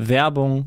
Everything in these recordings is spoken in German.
Werbung.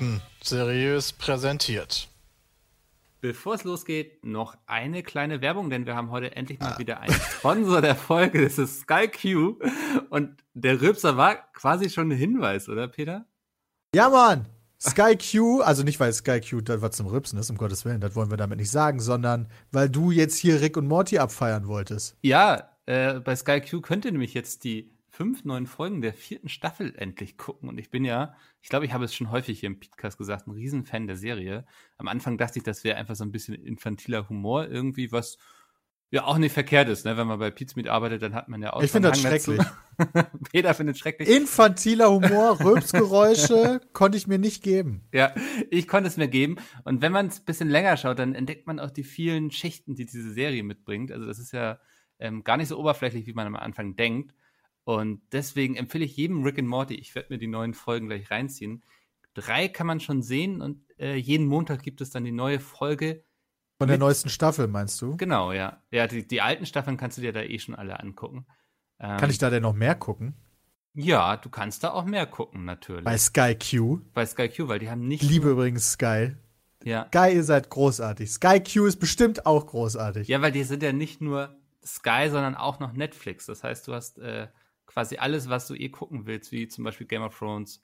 Fakten seriös präsentiert. Bevor es losgeht, noch eine kleine Werbung, denn wir haben heute endlich mal ah. wieder einen Sponsor der Folge. Das ist SkyQ. Und der Rübser war quasi schon ein Hinweis, oder Peter? Ja, Mann! SkyQ, also nicht weil SkyQ das was zum Rübsen ist, um Gottes Willen, das wollen wir damit nicht sagen, sondern weil du jetzt hier Rick und Morty abfeiern wolltest. Ja, äh, bei SkyQ könnt ihr nämlich jetzt die fünf neuen Folgen der vierten Staffel endlich gucken. Und ich bin ja, ich glaube, ich habe es schon häufig hier im Podcast gesagt, ein Riesenfan der Serie. Am Anfang dachte ich, das wäre einfach so ein bisschen infantiler Humor irgendwie, was ja auch nicht verkehrt ist, ne? Wenn man bei Pizmeet arbeitet, dann hat man ja auch. Ich finde das schrecklich. Peter findet schrecklich. Infantiler Humor, Rülpsgeräusche konnte ich mir nicht geben. Ja, ich konnte es mir geben. Und wenn man es ein bisschen länger schaut, dann entdeckt man auch die vielen Schichten, die diese Serie mitbringt. Also das ist ja ähm, gar nicht so oberflächlich, wie man am Anfang denkt. Und deswegen empfehle ich jedem Rick and Morty, ich werde mir die neuen Folgen gleich reinziehen. Drei kann man schon sehen und äh, jeden Montag gibt es dann die neue Folge. Von der neuesten Staffel, meinst du? Genau, ja. Ja, die, die alten Staffeln kannst du dir da eh schon alle angucken. Ähm, kann ich da denn noch mehr gucken? Ja, du kannst da auch mehr gucken, natürlich. Bei Sky Q? Bei Sky Q, weil die haben nicht. Ich liebe übrigens Sky. Ja. Sky, ihr seid großartig. Sky Q ist bestimmt auch großartig. Ja, weil die sind ja nicht nur Sky, sondern auch noch Netflix. Das heißt, du hast äh, quasi alles, was du eh gucken willst, wie zum Beispiel Game of Thrones,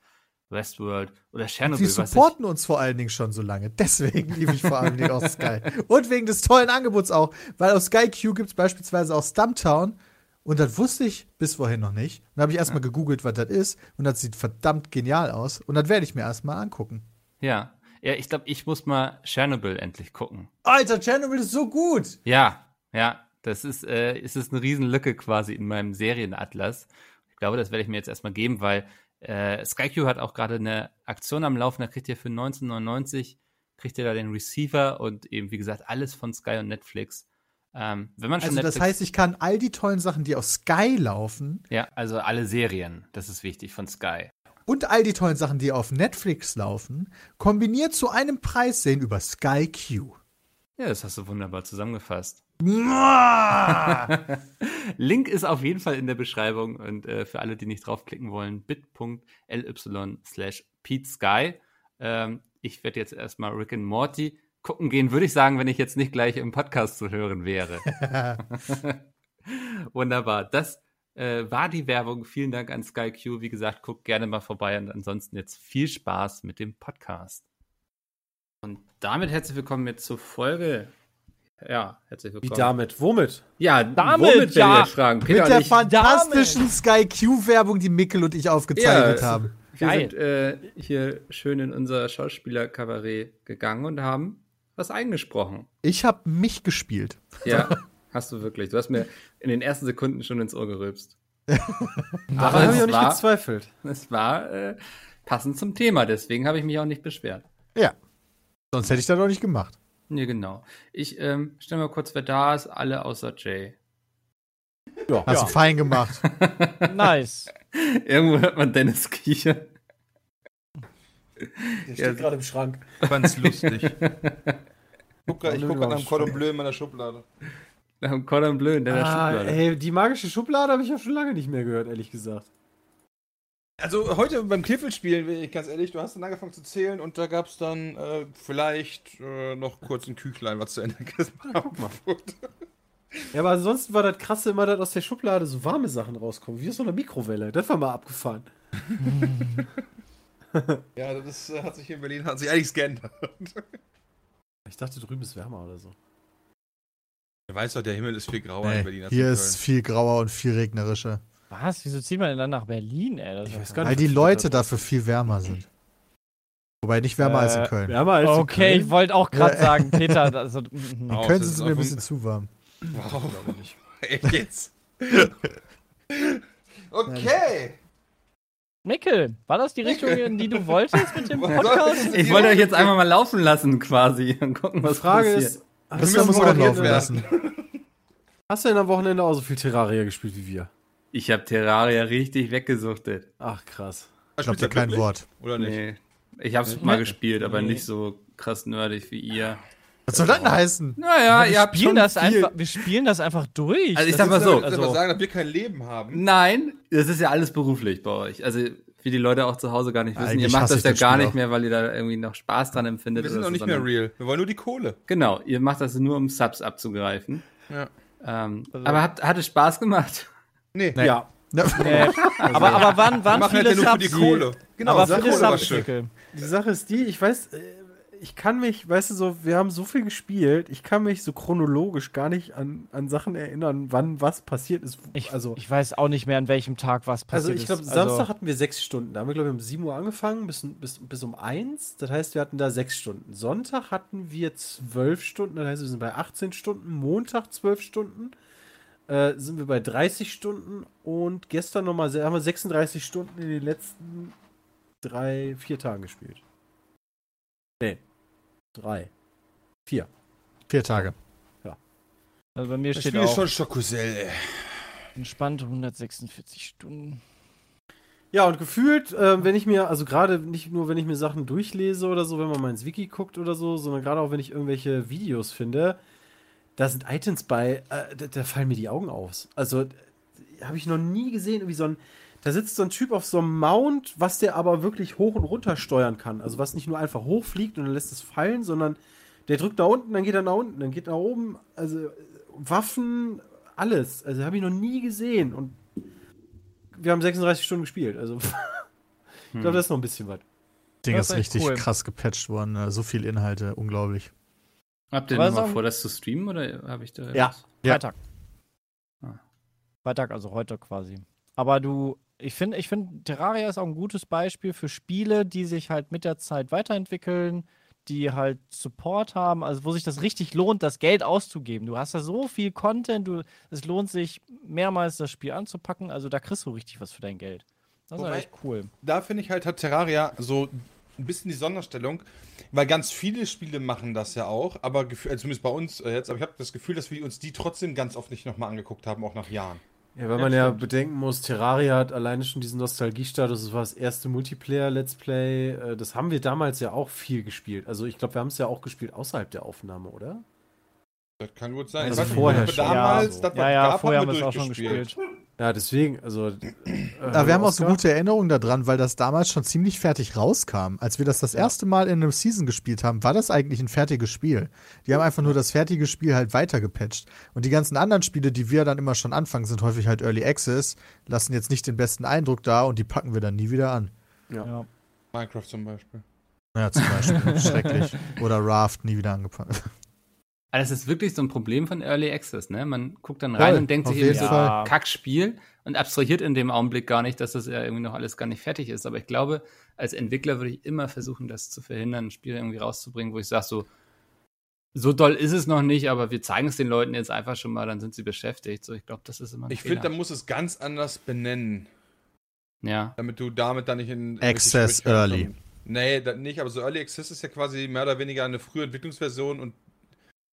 Westworld oder Chernobyl. Sie supporten uns vor allen Dingen schon so lange. Deswegen liebe ich vor allen Dingen auch Sky. Und wegen des tollen Angebots auch. Weil auf Sky Q gibt es beispielsweise auch Stumptown. Und das wusste ich bis vorhin noch nicht. Und da habe ich erstmal ja. gegoogelt, was das ist. Und das sieht verdammt genial aus. Und das werde ich mir erstmal angucken. Ja. Ja, ich glaube, ich muss mal Chernobyl endlich gucken. Alter, Chernobyl ist so gut. Ja, ja. Das ist, äh, ist es eine Riesenlücke quasi in meinem Serienatlas. Ich glaube, das werde ich mir jetzt erstmal geben, weil äh, SkyQ hat auch gerade eine Aktion am Laufen, da kriegt ihr für 1999 kriegt ihr da den Receiver und eben, wie gesagt, alles von Sky und Netflix. Ähm, wenn man schon also Netflix das heißt, ich kann all die tollen Sachen, die auf Sky laufen. Ja, also alle Serien, das ist wichtig von Sky. Und all die tollen Sachen, die auf Netflix laufen, kombiniert zu einem Preis sehen über Sky Q. Ja, das hast du wunderbar zusammengefasst. Link ist auf jeden Fall in der Beschreibung und äh, für alle, die nicht draufklicken wollen, bit.ly slash PeteSky. Ähm, ich werde jetzt erstmal Rick and Morty gucken gehen, würde ich sagen, wenn ich jetzt nicht gleich im Podcast zu hören wäre. Wunderbar. Das äh, war die Werbung. Vielen Dank an SkyQ. Wie gesagt, guckt gerne mal vorbei und ansonsten jetzt viel Spaß mit dem Podcast. Und damit herzlich willkommen jetzt zur Folge. Ja, herzlich willkommen. Wie damit? Womit? Ja, damit, womit ja. Wir fragen. Peter Mit der fantastischen Sky Q-Werbung, die Mikkel und ich aufgezeichnet ja, haben. Wir Geil. sind äh, hier schön in unser Schauspielerkabarett gegangen und haben was eingesprochen. Ich habe mich gespielt. Ja, hast du wirklich. Du hast mir in den ersten Sekunden schon ins Ohr gerülpst. Aber habe ich auch nicht war, gezweifelt. Es war äh, passend zum Thema, deswegen habe ich mich auch nicht beschwert. Ja. Sonst hätte ich das doch nicht gemacht. Nee, genau. Ich ähm, stelle mal kurz, wer da ist. Alle außer Jay. Ja, hast ja. du fein gemacht. nice. Irgendwo hört man Dennis Kiecher. Der steht ja. gerade im Schrank. Ich fand's lustig. Guck ich guck gerade nach dem Cordon Bleu in meiner Schublade. Nach dem Cordon Bleu in der Ah, Schublade. ey, die magische Schublade habe ich ja schon lange nicht mehr gehört, ehrlich gesagt. Also heute beim Kniffel-Spielen, bin ich ganz ehrlich, du hast dann angefangen zu zählen und da gab es dann äh, vielleicht äh, noch kurz ein Küchlein, was zu Ende gemacht wurde. Ja, aber ansonsten war das krasse immer, dass aus der Schublade so warme Sachen rauskommen, wie aus so einer Mikrowelle. Das war mal abgefahren. Ja, das äh, hat sich hier in Berlin hat sich einiges geändert. Ich dachte, drüben ist wärmer oder so. Du weißt doch, der Himmel ist viel grauer Nee, in Berlin als hier in ist viel grauer und viel regnerischer. Was? Wieso zieht man denn dann nach Berlin, ey? Das Ich weiß gar nicht, Weil die Leute da- dafür viel wärmer sind. Wobei nicht wärmer als in Äh, Köln. Wärmer als in Okay, ich Köln? wollte auch gerade sagen, Peter, also. In Oh, Köln sind ist sie mir ein bisschen zu warm. Wow. Glaube nicht. Echt jetzt? okay. Mikkel, war das die Richtung, in die du wolltest mit dem Podcast? Ich wollte euch jetzt einfach mal laufen lassen, quasi, und gucken, Die was Frage passiert. ist, Das muss am laufen lassen. hast du denn am Wochenende auch so viel Terraria gespielt wie wir? Ich habe Terraria richtig weggesuchtet. Ach, krass. Ich glaube dir kein Wort. Oder nicht? Nee. Ich habe es mal gespielt, aber nicht so krass nerdig wie ihr. Was soll das denn heißen? Naja, wir, ihr habt spielen schon das viel. einfach, wir spielen das einfach durch. Also ich Das sag mal so, Willst du also- aber sagen, dass wir kein Leben haben? Nein, das ist ja alles beruflich bei euch. Also wie die Leute auch zu Hause gar nicht wissen. Eigentlich ihr macht das ich ja gar Spiel nicht mehr, weil ihr da irgendwie noch Spaß dran empfindet. Wir sind noch so, nicht mehr real. Wir wollen nur die Kohle. Genau, ihr macht das nur, um Subs abzugreifen. Ja. Ähm, Also- aber hat, hat es Spaß gemacht? Nee. Ja. Nee. aber, aber waren, Wir waren machen das viele ja nur für die? Kohle. Genau, aber sag viele Kohle war Subs, schön. Mikkel. Die Sache ist die, ich weiß, äh, ich kann mich, weißt du so, wir haben so viel gespielt, ich kann mich so chronologisch gar nicht an, an Sachen erinnern, wann was passiert ist. Ich, also, ich weiß auch nicht mehr, an welchem Tag was also passiert ich glaube, ist. Samstag hatten wir sechs Stunden. Da haben wir, glaube ich, um 7 Uhr angefangen bis, bis, bis um 1. Das heißt, wir hatten da sechs Stunden. Sonntag hatten wir zwölf Stunden, das heißt, wir sind bei 18 Stunden. Montag zwölf Stunden. Äh, sind wir bei 30 Stunden und gestern nochmal haben wir 36 Stunden in den letzten drei, vier Tagen gespielt. Nee. Drei. Vier. Vier Tage. Also bei mir Das steht Spiel ist auch schon Stockusell, ey. entspannt 146 Stunden. Ja, und gefühlt, äh, wenn ich mir, also gerade nicht nur, wenn ich mir Sachen durchlese oder so, wenn man mal ins Wiki guckt oder so, sondern gerade auch, wenn ich irgendwelche Videos finde, da sind Items bei, äh, da, da fallen mir die Augen aus. Also, habe ich noch nie gesehen, irgendwie so ein, da sitzt so ein Typ auf so einem Mount, was der aber wirklich hoch und runter steuern kann. Also, was nicht nur einfach hochfliegt und dann lässt es fallen, sondern der drückt nach unten, dann geht er nach unten, dann geht er nach oben. Also, Waffen, alles. Also, habe ich noch nie gesehen. Und wir haben 36 Stunden gespielt. Also, ich glaube, das ist noch ein bisschen was. Ding Das ist richtig cool. krass gepatcht worden. äh, So viel Inhalte, unglaublich. Habt ihr Aber noch mal so- vor, das zu streamen oder habe ich da Ja. was? Ja. Freitag. Ah. Freitag, also heute quasi. Aber du, ich finde, ich finde, Terraria ist auch ein gutes Beispiel für Spiele, die sich halt mit der Zeit weiterentwickeln, die halt Support haben, also wo sich das richtig lohnt, das Geld auszugeben. Du hast da so viel Content, du, es lohnt sich mehrmals das Spiel anzupacken, also da kriegst du richtig was für dein Geld. Das ist Wobei- halt echt cool. Da finde ich halt, hat Terraria so ein bisschen die Sonderstellung, weil ganz viele Spiele machen das ja auch, aber also zumindest bei uns äh, jetzt, aber ich habe das Gefühl, dass wir uns die trotzdem ganz oft nicht nochmal angeguckt haben, auch nach Jahren. Ja, weil man ja bedenken muss, Terraria hat alleine schon diesen Nostalgiestatus. Das war das erste Multiplayer-Let's Play. Äh, Das haben wir damals ja auch viel gespielt. Also ich glaube, wir haben es ja auch gespielt außerhalb der Aufnahme, oder? Das kann gut sein. Also vorher schon. damals, Ja, das Ja, ja, gab, vorher haben wir es auch schon gespielt. Ja, deswegen, also. Äh, Aber wir haben auch so gute Erinnerungen daran, weil das damals schon ziemlich fertig rauskam. Als wir das das erste Mal in einem Season gespielt haben, war das eigentlich ein fertiges Spiel. Die haben einfach nur das fertige Spiel halt weitergepatcht. Und die ganzen anderen Spiele, die wir dann immer schon anfangen, sind häufig halt Early Access, lassen jetzt nicht den besten Eindruck da und die packen wir dann nie wieder an. Ja. Minecraft zum Beispiel. Ja, zum Beispiel. Schrecklich. Oder Raft, nie wieder angepackt. Aber das ist wirklich so ein Problem von Early Access, ne? Man guckt dann rein Voll, und denkt sich irgendwie jeden so, Fall. Kackspiel und abstrahiert in dem Augenblick gar nicht, dass das ja irgendwie noch alles gar nicht fertig ist. Aber ich glaube, als Entwickler würde ich immer versuchen, das zu verhindern, ein Spiel irgendwie rauszubringen, wo ich sage so, so doll ist es noch nicht, aber wir zeigen es den Leuten jetzt einfach schon mal, dann sind sie beschäftigt. So, ich glaube, das ist immer ein Ich finde, da muss es ganz anders benennen, ja. damit du damit dann nicht in. Access Early. kommst. Nee, das nicht, aber so Early Access ist ja quasi mehr oder weniger eine frühe Entwicklungsversion und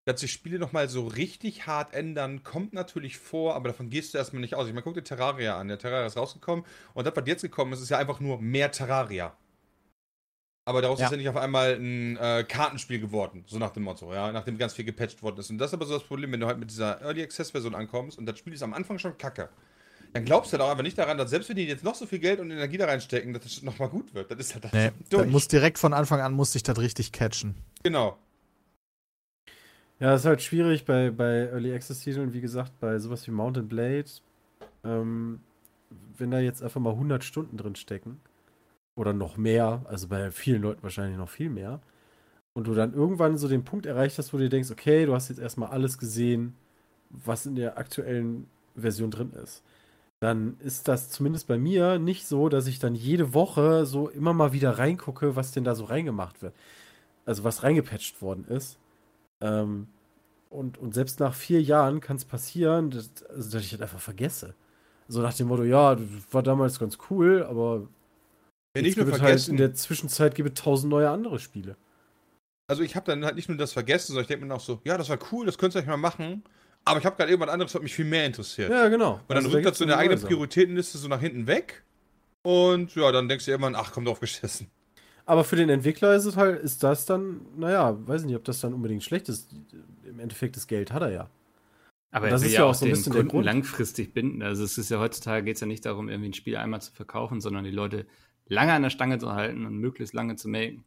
dass sich Spiele nochmal so richtig hart ändern, kommt natürlich vor, aber davon gehst du erstmal nicht aus. Ich meine, guck dir Terraria an. Der Terraria ist rausgekommen und das, was jetzt gekommen ist, ist ja einfach nur mehr Terraria. Aber daraus Ja. ist ja nicht auf einmal ein äh, Kartenspiel geworden, so nach dem Motto, ja, nachdem ganz viel gepatcht worden ist. Und das ist aber so das Problem, wenn du halt mit dieser Early Access Version ankommst und das Spiel ist am Anfang schon kacke. Dann glaubst du halt auch einfach nicht daran, dass selbst wenn die jetzt noch so viel Geld und Energie da reinstecken, dass das nochmal gut wird. Das ist halt Nee, durch. das muss direkt von Anfang an muss sich das richtig catchen. genau. Ja, ist halt schwierig bei, bei Early Access Titeln, wie gesagt, bei sowas wie Mountain Blade, ähm, wenn da jetzt einfach mal 100 Stunden drin stecken oder noch mehr, also bei vielen Leuten wahrscheinlich noch viel mehr, und du dann irgendwann so den Punkt erreicht hast, wo du dir denkst, okay, du hast jetzt erstmal alles gesehen, was in der aktuellen Version drin ist, dann ist das zumindest bei mir nicht so, dass ich dann jede Woche so immer mal wieder reingucke, was denn da so reingemacht wird. Also was reingepatcht worden ist. Ähm, und, und selbst nach vier Jahren kann es passieren, dass, also, dass ich das einfach vergesse. So nach dem Motto, ja, das war damals ganz cool, aber Ja, nicht nur halt vergessen, in der Zwischenzeit gibt es tausend neue andere Spiele. also ich habe dann halt nicht nur das vergessen, sondern ich denke mir auch so, ja, das war cool, das könnt ihr euch mal machen. Aber ich habe gerade irgendwas anderes, was mich viel mehr interessiert. Ja, genau. Und dann Also da rückt das gibt's so in der eigenen. Prioritätenliste so nach hinten weg. Und ja, dann denkst du irgendwann, ach, komm drauf geschissen. Aber für den Entwickler ist es halt, ist das dann, naja, weiß nicht, ob das dann unbedingt schlecht ist. Im Endeffekt das Geld hat er ja. Aber Das er will ist ja ja auch so ein den bisschen der Kunden Grund. langfristig binden. Also es ist ja heutzutage geht es ja nicht darum, irgendwie ein Spiel einmal zu verkaufen, sondern die Leute lange an der Stange zu halten und möglichst lange zu melken.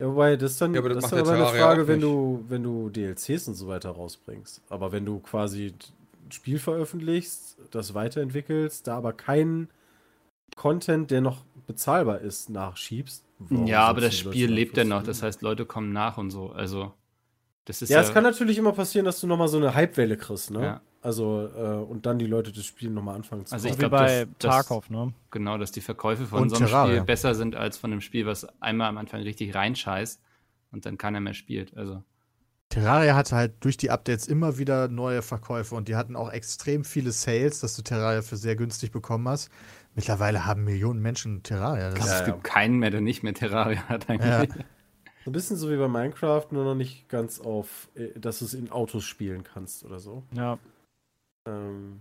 Ja, wobei das dann, Ja, aber das das ist aber der eine Frage, wenn du, wenn du DLCs und so weiter rausbringst. Aber wenn du quasi ein Spiel veröffentlichst, das weiterentwickelst, da aber keinen Content, der noch bezahlbar ist, nachschiebst. warum ja, aber das Spiel lebt ja noch. Das heißt, Leute kommen nach und so. Also das ist Ja, ja, es kann natürlich immer passieren, dass du nochmal so eine Hypewelle kriegst, ne? Ja. Also, äh, und dann die Leute das Spiel nochmal anfangen zu Also ich Wie glaub, bei das- das- Tarkov, ne? genau, dass die Verkäufe von Und so einem Terraria. Spiel besser sind als von einem Spiel, was einmal am Anfang richtig reinscheißt und dann keiner mehr spielt. Also Terraria hatte halt durch die Updates immer wieder neue Verkäufe und die hatten auch extrem viele Sales, dass du Terraria für sehr günstig bekommen hast. Mittlerweile haben Millionen Menschen Terraria. Das es ist, gibt keinen mehr, der nicht mehr Terraria hat ja. eigentlich. So ein bisschen so wie bei Minecraft, nur noch nicht ganz auf, äh, dass du es in Autos spielen kannst oder so. Ja, Ähm,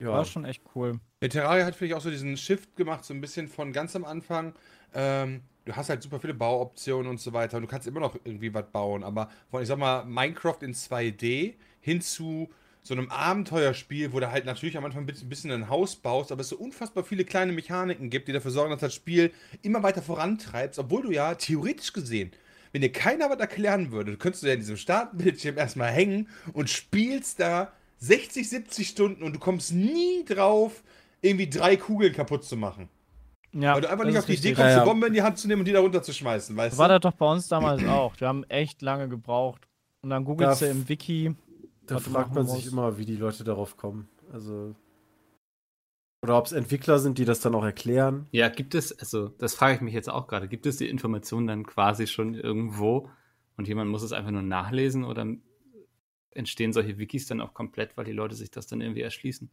ja, war schon echt cool. Der Terraria hat, finde ich, auch so diesen Shift gemacht, so ein bisschen von ganz am Anfang. Ähm, du hast halt super viele Bauoptionen und so weiter und du kannst immer noch irgendwie was bauen, aber von, ich sag mal, Minecraft in 2D hin zu so einem Abenteuerspiel, wo du halt natürlich am Anfang ein bisschen- ein bisschen ein Haus baust, aber es so unfassbar viele kleine Mechaniken gibt, die dafür sorgen, dass das Spiel immer weiter vorantreibst, obwohl du ja theoretisch gesehen, wenn dir keiner was erklären würde, du könntest ja in diesem Startbildschirm erstmal hängen und spielst da 60, 70 Stunden und du kommst nie drauf, irgendwie drei Kugeln kaputt zu machen. Ja, Weil du einfach nicht auf die Idee kommst, Ja, ja. eine Bombe in die Hand zu nehmen und die da runterzuschmeißen, weißt So war du? das doch bei uns damals auch. Wir haben echt lange gebraucht. Und dann googelst du im Wiki. Da fragt man sich immer, wie die Leute darauf kommen. Also. Oder ob es Entwickler sind, die das dann auch erklären. Ja, gibt es, also das frage ich mich jetzt auch gerade, gibt es die Information dann quasi schon irgendwo und jemand muss es einfach nur nachlesen oder entstehen solche Wikis dann auch komplett, weil die Leute sich das dann irgendwie erschließen?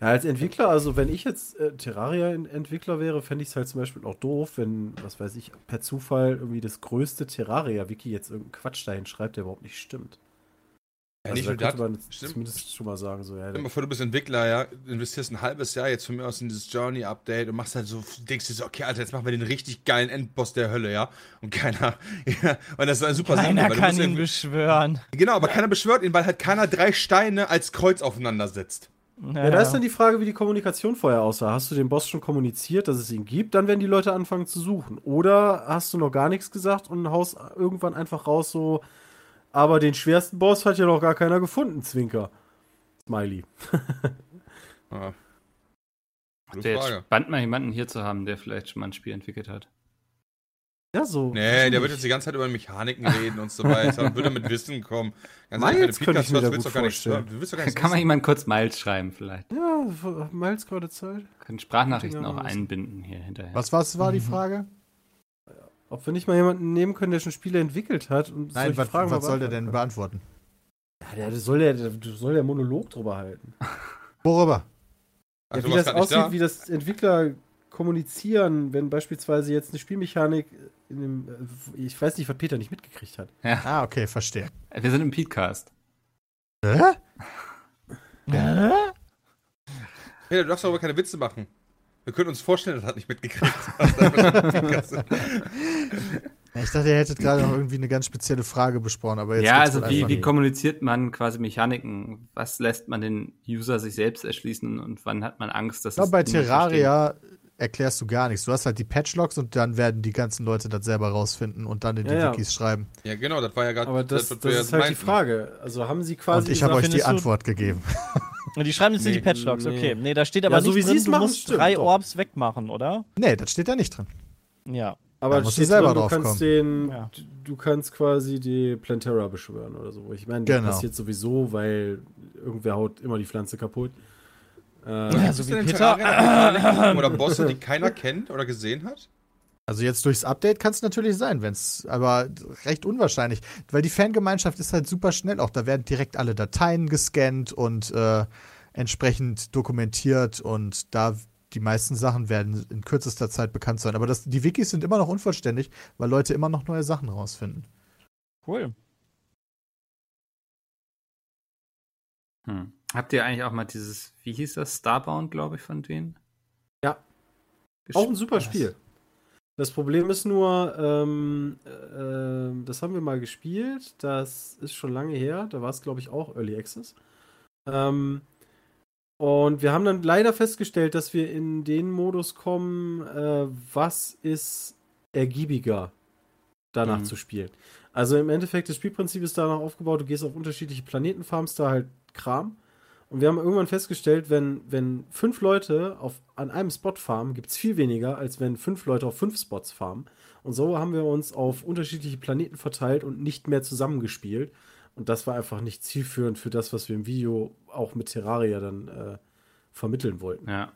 Ja, als Entwickler, also wenn ich jetzt äh, Terraria-Entwickler wäre, fände ich es halt zum Beispiel auch doof, wenn, was weiß ich, per Zufall irgendwie das größte Terraria-Wiki jetzt irgendeinen Quatsch dahin schreibt, der überhaupt nicht stimmt. Ja, Also nicht da nur könnte das. man Stimmt. zumindest schon mal sagen, so, ja, vor, du bist Entwickler, ja, investierst ein halbes Jahr jetzt von mir aus in dieses Journey-Update und machst halt so, denkst dir so, okay, Alter, jetzt machen wir den richtig geilen Endboss der Hölle, ja. Und keiner, ja, und das ist eine super Sache, Keiner du kann ihn irgendwie- beschwören. Genau, aber keiner beschwört ihn, weil halt keiner drei Steine als Kreuz aufeinander setzt. Ja, da ist dann die Frage, wie die Kommunikation vorher aussah. Hast du dem Boss schon kommuniziert, dass es ihn gibt? Dann werden die Leute anfangen zu suchen. Oder hast du noch gar nichts gesagt und haust irgendwann einfach raus so, aber den schwersten Boss hat ja noch gar keiner gefunden, Zwinker. Smiley. Ja. Gute jetzt Frage. spannend, mal jemanden hier zu haben, der vielleicht schon mal ein Spiel entwickelt hat. Ja, so. Nee, der wird jetzt die ganze Zeit über Mechaniken reden und so weiter und würde mit Wissen kommen. Ganz ehrlich, Miles wenn du könnte ich mir Podcast da hörst, willst gut du gar nicht vorstellen. hören. Du willst doch gar nicht Kann man jemand kurz Miles schreiben vielleicht? Ja, Miles gerade Zeit. Können Sprachnachrichten Ja, auch einbinden hier hinterher. was, was war die Frage? Ob wir nicht mal jemanden nehmen können, der schon Spiele entwickelt hat und Nein, was, Fragen was soll der denn beantworten. Ja, der soll der, der soll der Monolog drüber halten. Worüber? Ja, wie das aussieht, da? wie das Entwickler kommunizieren, wenn beispielsweise jetzt eine Spielmechanik in dem, äh, ich weiß nicht, was Peter nicht mitgekriegt hat. Ah, okay, verstehe. Wir sind im Podcast. Hä? Hä? Hey, du darfst doch aber keine Witze machen. Wir können uns vorstellen, das hat nicht mitgekriegt. Ja, Ich dachte, ihr hättet gerade noch irgendwie eine ganz spezielle Frage besprochen, aber jetzt ja, also wie, wie kommuniziert man quasi Mechaniken? Was lässt man den User sich selbst erschließen und wann hat man Angst, dass Ich glaube, bei die Terraria erklärst du gar nichts. Du hast halt die Patchlogs und dann werden die ganzen Leute das selber rausfinden und dann in die Ja, ja. Wikis schreiben. ja, genau, das war ja gerade Aber das, was das wir ist halt die meinten. Frage. Also haben sie quasi. Und ich habe euch die Antwort gegeben. Und die schreiben jetzt in die Nee. Patchlogs, Nee. okay. Nee, da steht aber Ja, so nicht wie drin, du machen, musst stimmt, drei doch. Orbs wegmachen, oder? Nee, das steht da nicht drin. Ja. Aber Da musst du steht selber drin, du kannst kommen. den, Ja. du- kannst quasi die Plantera beschwören oder so. Ich meine, das Genau. passiert sowieso, weil irgendwer haut immer die Pflanze kaputt. Äh, Ja, Gibt so wie Peter. Oder Bosse, die keiner kennt oder gesehen hat? Also jetzt durchs Update kann es natürlich sein, wenn's, aber recht unwahrscheinlich, weil die Fangemeinschaft ist halt super schnell auch. Da werden direkt alle Dateien gescannt und äh, entsprechend dokumentiert und da die meisten Sachen werden in kürzester Zeit bekannt sein. Aber das, die Wikis sind immer noch unvollständig, weil Leute immer noch neue Sachen rausfinden. Cool. Hm. Habt ihr eigentlich auch mal dieses, wie hieß das, Starbound, glaube ich, von denen? Ja. Gesch- Auch ein super Was? Spiel. Das Problem ist nur, ähm, äh, das haben wir mal gespielt. Das ist schon lange her. Da war es, glaube ich, auch Early Access. Ähm, und wir haben dann leider festgestellt, dass wir in den Modus kommen, äh, was ist ergiebiger danach Mhm. zu spielen. Also im Endeffekt, das Spielprinzip ist danach aufgebaut, du gehst auf unterschiedliche Planeten, farmst da halt Kram. Und wir haben irgendwann festgestellt, wenn, wenn fünf Leute auf, an einem Spot farmen, gibt es viel weniger, als wenn fünf Leute auf fünf Spots farmen. Und so haben wir uns auf unterschiedliche Planeten verteilt und nicht mehr zusammengespielt. Und das war einfach nicht zielführend für das, was wir im Video auch mit Terraria dann äh, vermitteln wollten. Ja.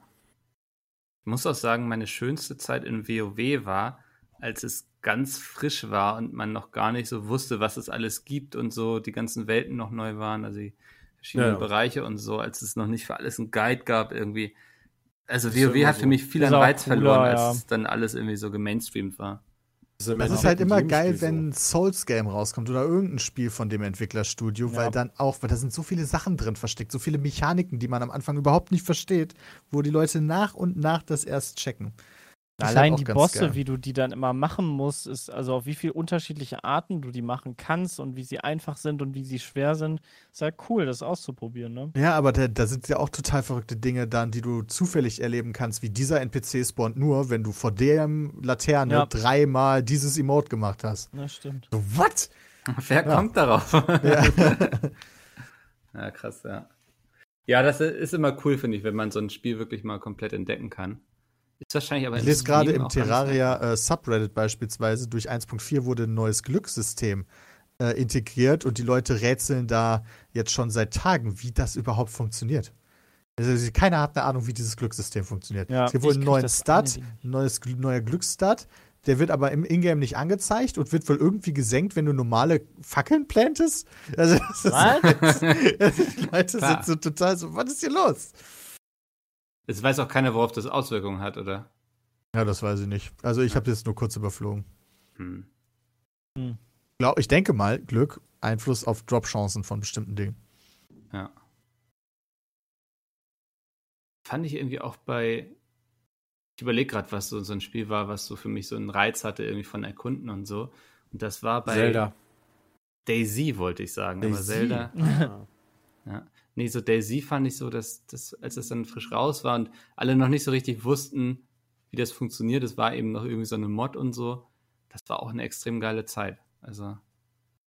Ich muss auch sagen, meine schönste Zeit in WoW war, als es ganz frisch war und man noch gar nicht so wusste, was es alles gibt und so die ganzen Welten noch neu waren, also die verschiedenen Ja. Bereiche und so, als es noch nicht für alles einen Guide gab irgendwie. Also ist WoW hat so. für mich viel Ist an Reiz cooler, verloren, als ja. es dann alles irgendwie so gemainstreamt war. Das im Es ist halt immer geil, Spiel wenn ein Souls-Game rauskommt oder irgendein Spiel von dem Entwicklerstudio, Ja. weil dann auch, weil da sind so viele Sachen drin versteckt, so viele Mechaniken, die man am Anfang überhaupt nicht versteht, wo die Leute nach und nach das erst checken. Allein die Bosse, geil. wie du die dann immer machen musst, ist also auf wie viele unterschiedliche Arten du die machen kannst und wie sie einfach sind und wie sie schwer sind, ist halt cool, das auszuprobieren, ne? Ja, aber da, da sind ja auch total verrückte Dinge dann, die du zufällig erleben kannst, wie dieser NPC spawnt nur, wenn du vor dem Laterne Ja. dreimal dieses Emote gemacht hast. Das stimmt. So, what? Wer Ja. kommt darauf? Ja. Ja, krass, ja. Ja, das ist immer cool, finde ich, wenn man so ein Spiel wirklich mal komplett entdecken kann. Ist wahrscheinlich aber Ich in lese gerade im Terraria äh, Subreddit beispielsweise, durch 1.4 wurde ein neues Glückssystem äh, integriert und die Leute rätseln da jetzt schon seit Tagen, wie das überhaupt funktioniert. Also keiner hat eine Ahnung, wie dieses Glückssystem funktioniert. Ja, es gibt wohl einen neuen Stat, ein neues, neuer Glücksstat. Der wird aber im Ingame nicht angezeigt und wird wohl irgendwie gesenkt, wenn du normale Fackeln plantest. Also, das ist Was? die Leute Klar. sind so total so, was ist hier los? Es weiß auch keiner, worauf das Auswirkungen hat, oder? Ja, das weiß ich nicht. Also ich habe jetzt nur kurz überflogen. Hm. Glaub, ich denke mal, Glück, Einfluss auf Drop-Chancen von bestimmten Dingen. Ja. Fand ich irgendwie auch bei. Ich überlege gerade, was so, so ein Spiel war, was so für mich so einen Reiz hatte, irgendwie von Erkunden und so. Und das war bei Zelda. Daisy, wollte ich sagen. Aber Daisy. Zelda. Ah. Ja. Nee, so Daisy fand ich so, dass, dass als es dann frisch raus war und alle noch nicht so richtig wussten, wie das funktioniert, es war eben noch irgendwie so eine Mod und so. Das war auch eine extrem geile Zeit. Also,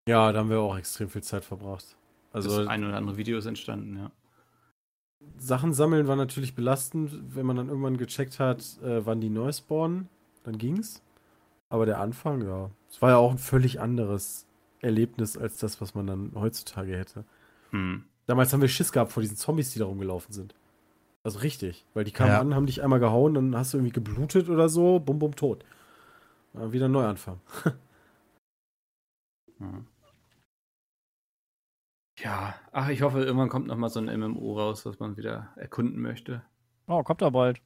Ja, da haben wir auch extrem viel Zeit verbracht. also Also ein oder andere Videos entstanden, ja. Sachen sammeln war natürlich belastend, wenn man dann irgendwann gecheckt hat, äh, wann die neu spawnen, dann ging's. Aber der Anfang, ja, es war ja auch ein völlig anderes Erlebnis als das, was man dann heutzutage hätte. Hm. Damals haben wir Schiss gehabt vor diesen Zombies, die da rumgelaufen sind. Also richtig, weil die kamen Ja. an, haben dich einmal gehauen, dann hast du irgendwie geblutet oder so, bum bum tot. Äh, wieder neu anfangen. Ja. Ja, ach, ich hoffe, irgendwann kommt noch mal so ein MMO raus, was man wieder erkunden möchte. Oh, kommt da bald.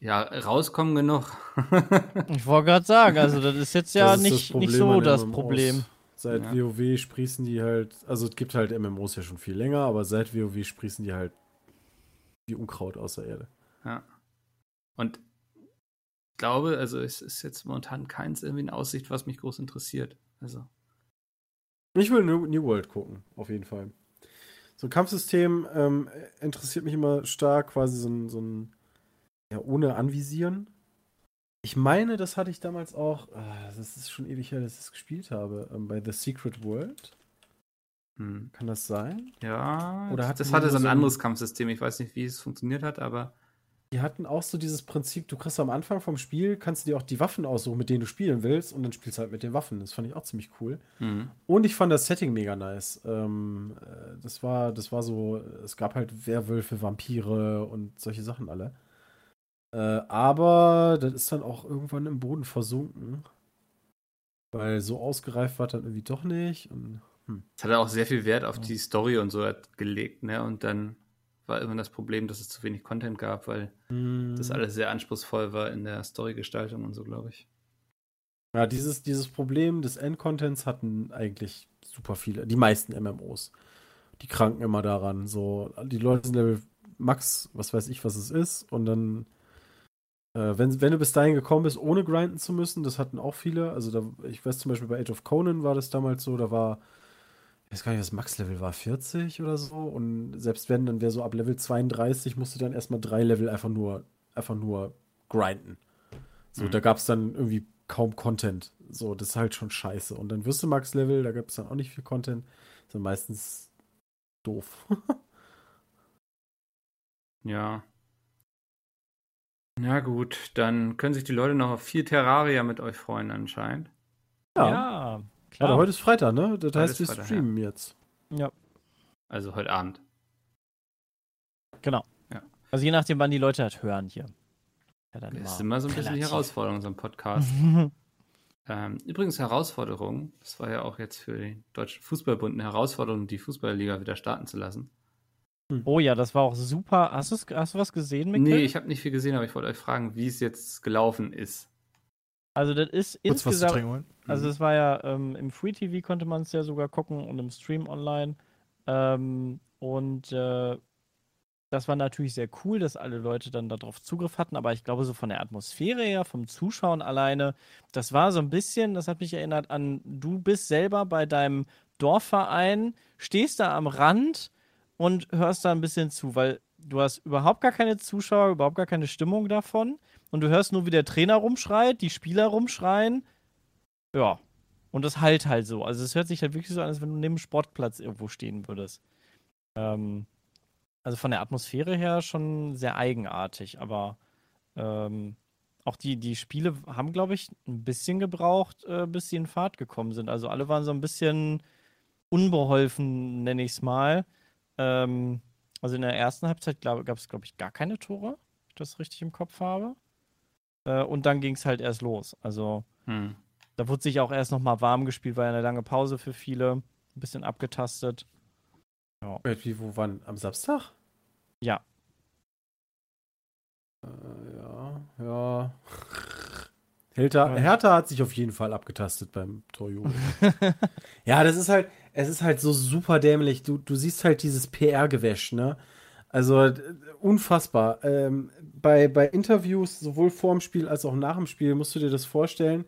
Ja, rauskommen genug. Ich wollte gerade sagen, also das ist jetzt ja nicht, nicht so das MMOs. Problem. Seit Ja. WoW sprießen die halt, also es gibt halt MMOs ja schon viel länger, aber seit WoW sprießen die halt wie Unkraut aus der Erde. Ja. Und glaube, also es ist jetzt momentan keins irgendwie in Aussicht, was mich groß interessiert. Also. Ich will New, New World gucken, auf jeden Fall. So ein Kampfsystem ähm, interessiert mich immer stark, quasi so ein, so ein ja, ohne Anvisieren. Ich meine, das hatte ich damals auch, ah, das ist schon ewig her, dass ich es gespielt habe, ähm, bei The Secret World. Hm. Kann das sein? Ja, Oder das, hatten das hatte so ein anderes Kampfsystem. Ich weiß nicht, wie es funktioniert hat, aber Die hatten auch so dieses Prinzip, du kriegst am Anfang vom Spiel, kannst du dir auch die Waffen aussuchen, mit denen du spielen willst, und dann spielst du halt mit den Waffen. Das fand ich auch ziemlich cool. hm. Und ich fand das Setting mega nice. Ähm, äh, das war, das war so, es gab halt Werwölfe, Vampire und solche Sachen alle. Äh, aber das ist dann auch irgendwann im Boden versunken. Weil so ausgereift war dann irgendwie doch nicht. Und, hm. es hat auch sehr viel Wert auf die Story und so gelegt, ne? Und dann war irgendwann das Problem, dass es zu wenig Content gab, weil das Mhm. alles sehr anspruchsvoll war in der Storygestaltung und so, glaube ich. Ja, dieses, dieses Problem des Endcontents hatten eigentlich super viele, die meisten MMOs. Die kranken immer daran. So, die Leute sind Level Max, was weiß ich, was es ist, und dann, äh, wenn, wenn du bis dahin gekommen bist, ohne grinden zu müssen, das hatten auch viele. Also, da, ich weiß zum Beispiel bei Age of Conan war das damals so, da war, ich weiß gar nicht, was Max-Level war, 40 oder so. Und selbst wenn, dann wäre so ab Level 32, musst du dann erstmal drei Level einfach nur, einfach nur grinden. So, Mhm. da gab es dann irgendwie kaum Content. So, das ist halt schon scheiße. Und dann wirst du Max-Level, da gab es dann auch nicht viel Content. Ist dann meistens doof. Ja. Ja, gut, dann können sich die Leute noch auf vier Terraria mit euch freuen, anscheinend. Ja, Aber klar. heute ist Freitag, ne? Das Heute heißt, wir Freitag, streamen jetzt. Also heute Abend. genau. Ja. Also je nachdem, wann die Leute das hören hier. Ja, dann Das ist immer so ein bisschen die. Herausforderung, so ein Podcast. ähm, übrigens Herausforderung, das war ja auch jetzt für den Deutschen Fußballbund eine Herausforderung, die Fußballliga wieder starten zu lassen. Oh ja, das war auch super. Hast, hast du was gesehen, Mikkel? Nee, ich habe nicht viel gesehen, aber ich wollte euch fragen, wie es jetzt gelaufen ist. Also das ist Kurz was zu insgesamt, trinken holen. also es war ja ähm, im Free TV konnte man es ja sogar gucken und im Stream online. Ähm, und äh, das war natürlich sehr cool, dass alle Leute dann darauf Zugriff hatten, aber ich glaube so von der Atmosphäre her, vom Zuschauen alleine, das war so ein bisschen, das hat mich erinnert an, du bist selber bei deinem Dorfverein, stehst da am Rand und hörst da ein bisschen zu, weil du hast überhaupt gar keine Zuschauer, überhaupt gar keine Stimmung davon und du hörst nur, wie der Trainer rumschreit, die Spieler rumschreien. Ja. Und das halt halt so. Also es hört sich halt wirklich so an, als wenn du neben dem Sportplatz irgendwo stehen würdest. Ähm, also von der Atmosphäre her schon sehr eigenartig, aber ähm, auch die, die Spiele haben, glaube ich, ein bisschen gebraucht, äh, bis sie in Fahrt gekommen sind. Also alle waren so ein bisschen unbeholfen, nenne ich es mal. Ähm, also in der ersten Halbzeit gab es, glaube ich, gar keine Tore, wenn ich das richtig im Kopf habe. Äh, und dann ging es halt erst los. Also Hm. da wurde sich auch erst noch mal warm gespielt, war ja eine lange Pause für viele. Ein bisschen abgetastet. Wait, Wie, wo wann? Am Samstag? Ja. Äh, ja, ja. Hertha, Hertha hat sich auf jeden Fall abgetastet beim Torjubel. ja, das ist halt, es ist halt so super dämlich. Du, du siehst halt dieses PR-Gewäsch, ne? Also d- unfassbar. Ähm, bei, bei Interviews, sowohl vor dem Spiel als auch nach dem Spiel, musst du dir das vorstellen.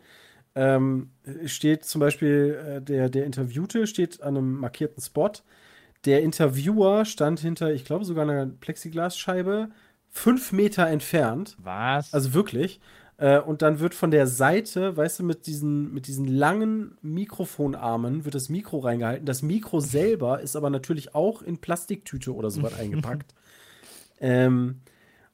Ähm, steht zum Beispiel, äh, der, der Interviewte steht an einem markierten Spot. Der Interviewer stand hinter, ich glaube, sogar einer Plexiglasscheibe, fünf Meter entfernt. Was? Also wirklich. Äh, und dann wird von der Seite, weißt du, mit diesen, mit diesen langen Mikrofonarmen wird das Mikro reingehalten. Das Mikro selber ist aber natürlich auch in Plastiktüte oder sowas eingepackt. Ähm,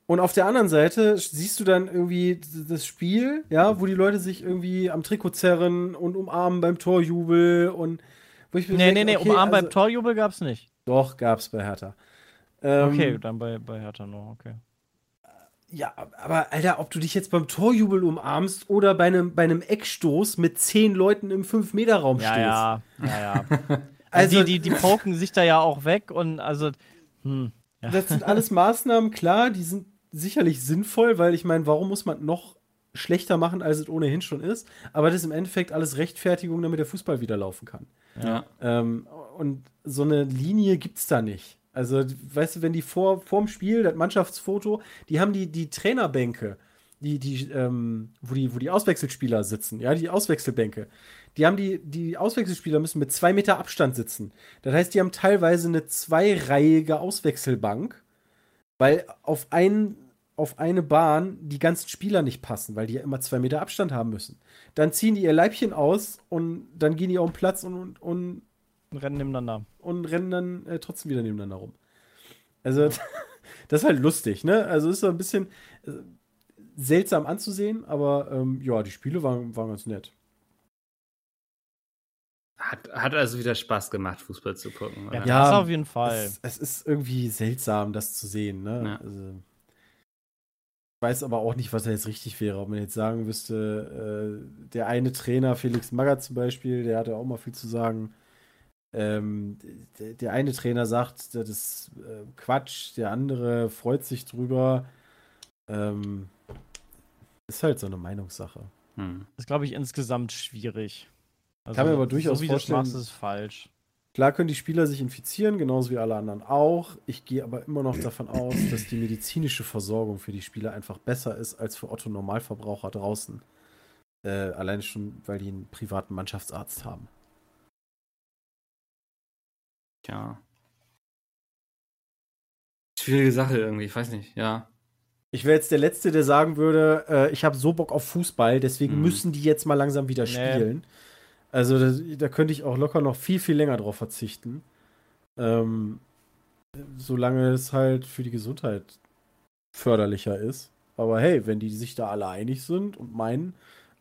und auf der anderen Seite siehst du dann irgendwie das Spiel, ja, wo die Leute sich irgendwie am Trikot zerren und umarmen beim Torjubel und wo ich mir nee, nee, denk, nee, okay, umarmen also- beim Torjubel gab's nicht. Doch, gab's bei Hertha. Ähm, Okay, dann bei, bei Hertha noch, okay. Ja, aber Alter, ob du dich jetzt beim Torjubel umarmst oder bei einem, bei einem Eckstoß mit zehn Leuten im 5-Meter-Raum Ja, stehst. ja, ja, ja. Also- Also die, die, die poken sich da ja auch weg und also, hm, ja. Das sind alles Maßnahmen, klar, die sind sicherlich sinnvoll, weil ich meine, warum muss man noch schlechter machen, als es ohnehin schon ist? Aber das ist im Endeffekt alles Rechtfertigung, damit der Fußball wieder laufen kann. Ja. Ähm, und so eine Linie gibt's da nicht. Also, weißt du, wenn die vor vorm Spiel, das Mannschaftsfoto, die haben die, die Trainerbänke, die, die, ähm, wo die, wo die Auswechselspieler sitzen, ja, die Auswechselbänke. Die haben die, die Auswechselspieler müssen mit zwei Meter Abstand sitzen. Das heißt, die haben teilweise eine zweireihige Auswechselbank, weil auf, ein, auf eine Bahn die ganzen Spieler nicht passen, weil die ja immer zwei Meter Abstand haben müssen. Dann ziehen die ihr Leibchen aus und dann gehen die auf den Platz und, und, und, Rennen nebeneinander. und rennen dann äh, trotzdem wieder nebeneinander rum. Also, das ist halt lustig, ne? Also, ist so ein bisschen äh, seltsam anzusehen, aber ähm, ja, die Spiele waren, waren ganz nett. Hat, hat also wieder Spaß gemacht, Fußball zu gucken. Oder? Ja, das auf jeden Fall. Es, es ist irgendwie seltsam, das zu sehen, ne? Ja. Also, ich weiß aber auch nicht, was da jetzt richtig wäre. Ob man jetzt sagen müsste, äh, der eine Trainer, Felix Magath zum Beispiel, der hatte auch mal viel zu sagen. Ähm, der, eine Trainer sagt, das ist äh, Quatsch, der andere freut sich drüber. Ähm, ist halt so eine Meinungssache. Hm. Das ist, glaube ich, insgesamt schwierig. Also, Kann mir aber durchaus so wie du das vorstellen- machst, ist falsch. Klar können die Spieler sich infizieren, genauso wie alle anderen auch. Ich gehe aber immer noch davon aus, dass die medizinische Versorgung für die Spieler einfach besser ist als für Otto Normalverbraucher draußen. Äh, allein schon, weil die einen privaten Mannschaftsarzt haben. Tja. Schwierige Sache irgendwie, ich weiß nicht, ja. Ich wäre jetzt der Letzte, der sagen würde, äh, ich habe so Bock auf Fußball, deswegen Mhm. müssen die jetzt mal langsam wieder Nee. spielen. Also da, da könnte ich auch locker noch viel, viel länger drauf verzichten. Ähm, solange es halt für die Gesundheit förderlicher ist. Aber hey, wenn die sich da alle einig sind und meinen,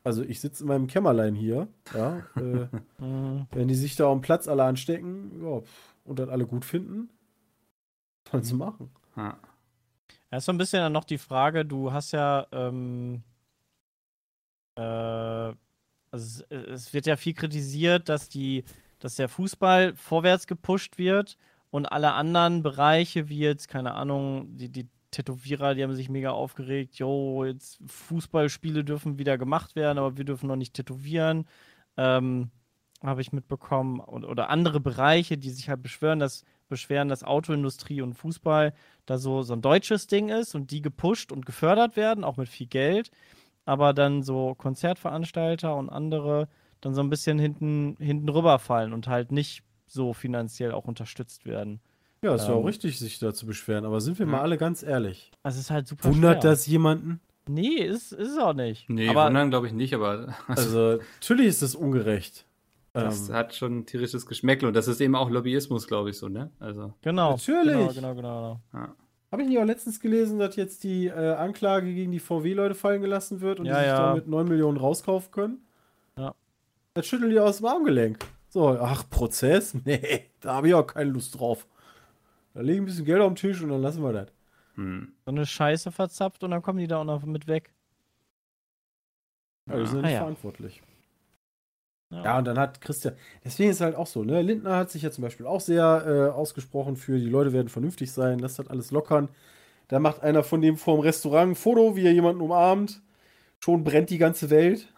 also ich sitze in meinem Kämmerlein hier, ja, äh, wenn die sich da am Platz alle anstecken, ja, pf, und dann alle gut finden, sollen sie machen. ja. Ja, ist so ein bisschen dann noch die Frage, du hast ja, ähm, äh, also es, es wird ja viel kritisiert, dass die, dass der Fußball vorwärts gepusht wird und alle anderen Bereiche, wie jetzt, keine Ahnung, die, die Tätowierer, die haben sich mega aufgeregt, jo, jetzt Fußballspiele dürfen wieder gemacht werden, aber wir dürfen noch nicht tätowieren. Ähm, habe ich mitbekommen. Und, oder andere Bereiche, die sich halt beschwören, dass, beschweren, dass Autoindustrie und Fußball da so, so ein deutsches Ding ist und die gepusht und gefördert werden, auch mit viel Geld. Aber dann so Konzertveranstalter und andere dann so ein bisschen hinten, hinten rüberfallen und halt nicht so finanziell auch unterstützt werden. Ja, ist ja auch Ähm. richtig, sich da zu beschweren. Aber sind wir Ja. mal alle ganz ehrlich. Also es ist halt super Wundert schwer. das jemanden? Nee, ist, ist es auch nicht. Nee, aber wundern glaube ich nicht, aber Also, natürlich ist das ungerecht. das Ähm, hat schon ein tierisches Geschmäckle und das ist eben auch Lobbyismus, glaube ich, so, ne? Also, genau. Natürlich. Genau, genau, genau. ja. Habe ich nicht auch letztens gelesen, dass jetzt die äh, Anklage gegen die VW-Leute fallen gelassen wird und Ja, die sich ja. damit 9 Millionen rauskaufen können? Ja. Das schütteln die aus dem Armgelenk. So, ach, Prozess? Nee, da habe ich auch keine Lust drauf. Da legen ein bisschen Geld auf den Tisch und dann lassen wir das. Hm. So eine Scheiße verzapft und dann kommen die da auch noch mit weg. Ja, die sind ja Ah, nicht ja. verantwortlich. Ja, und dann hat Christian, deswegen ist es halt auch so, ne? Lindner hat sich ja zum Beispiel auch sehr äh, ausgesprochen für, die Leute werden vernünftig sein, lasst das alles lockern. Da macht einer von dem vor dem Restaurant ein Foto, wie er jemanden umarmt. Schon brennt die ganze Welt.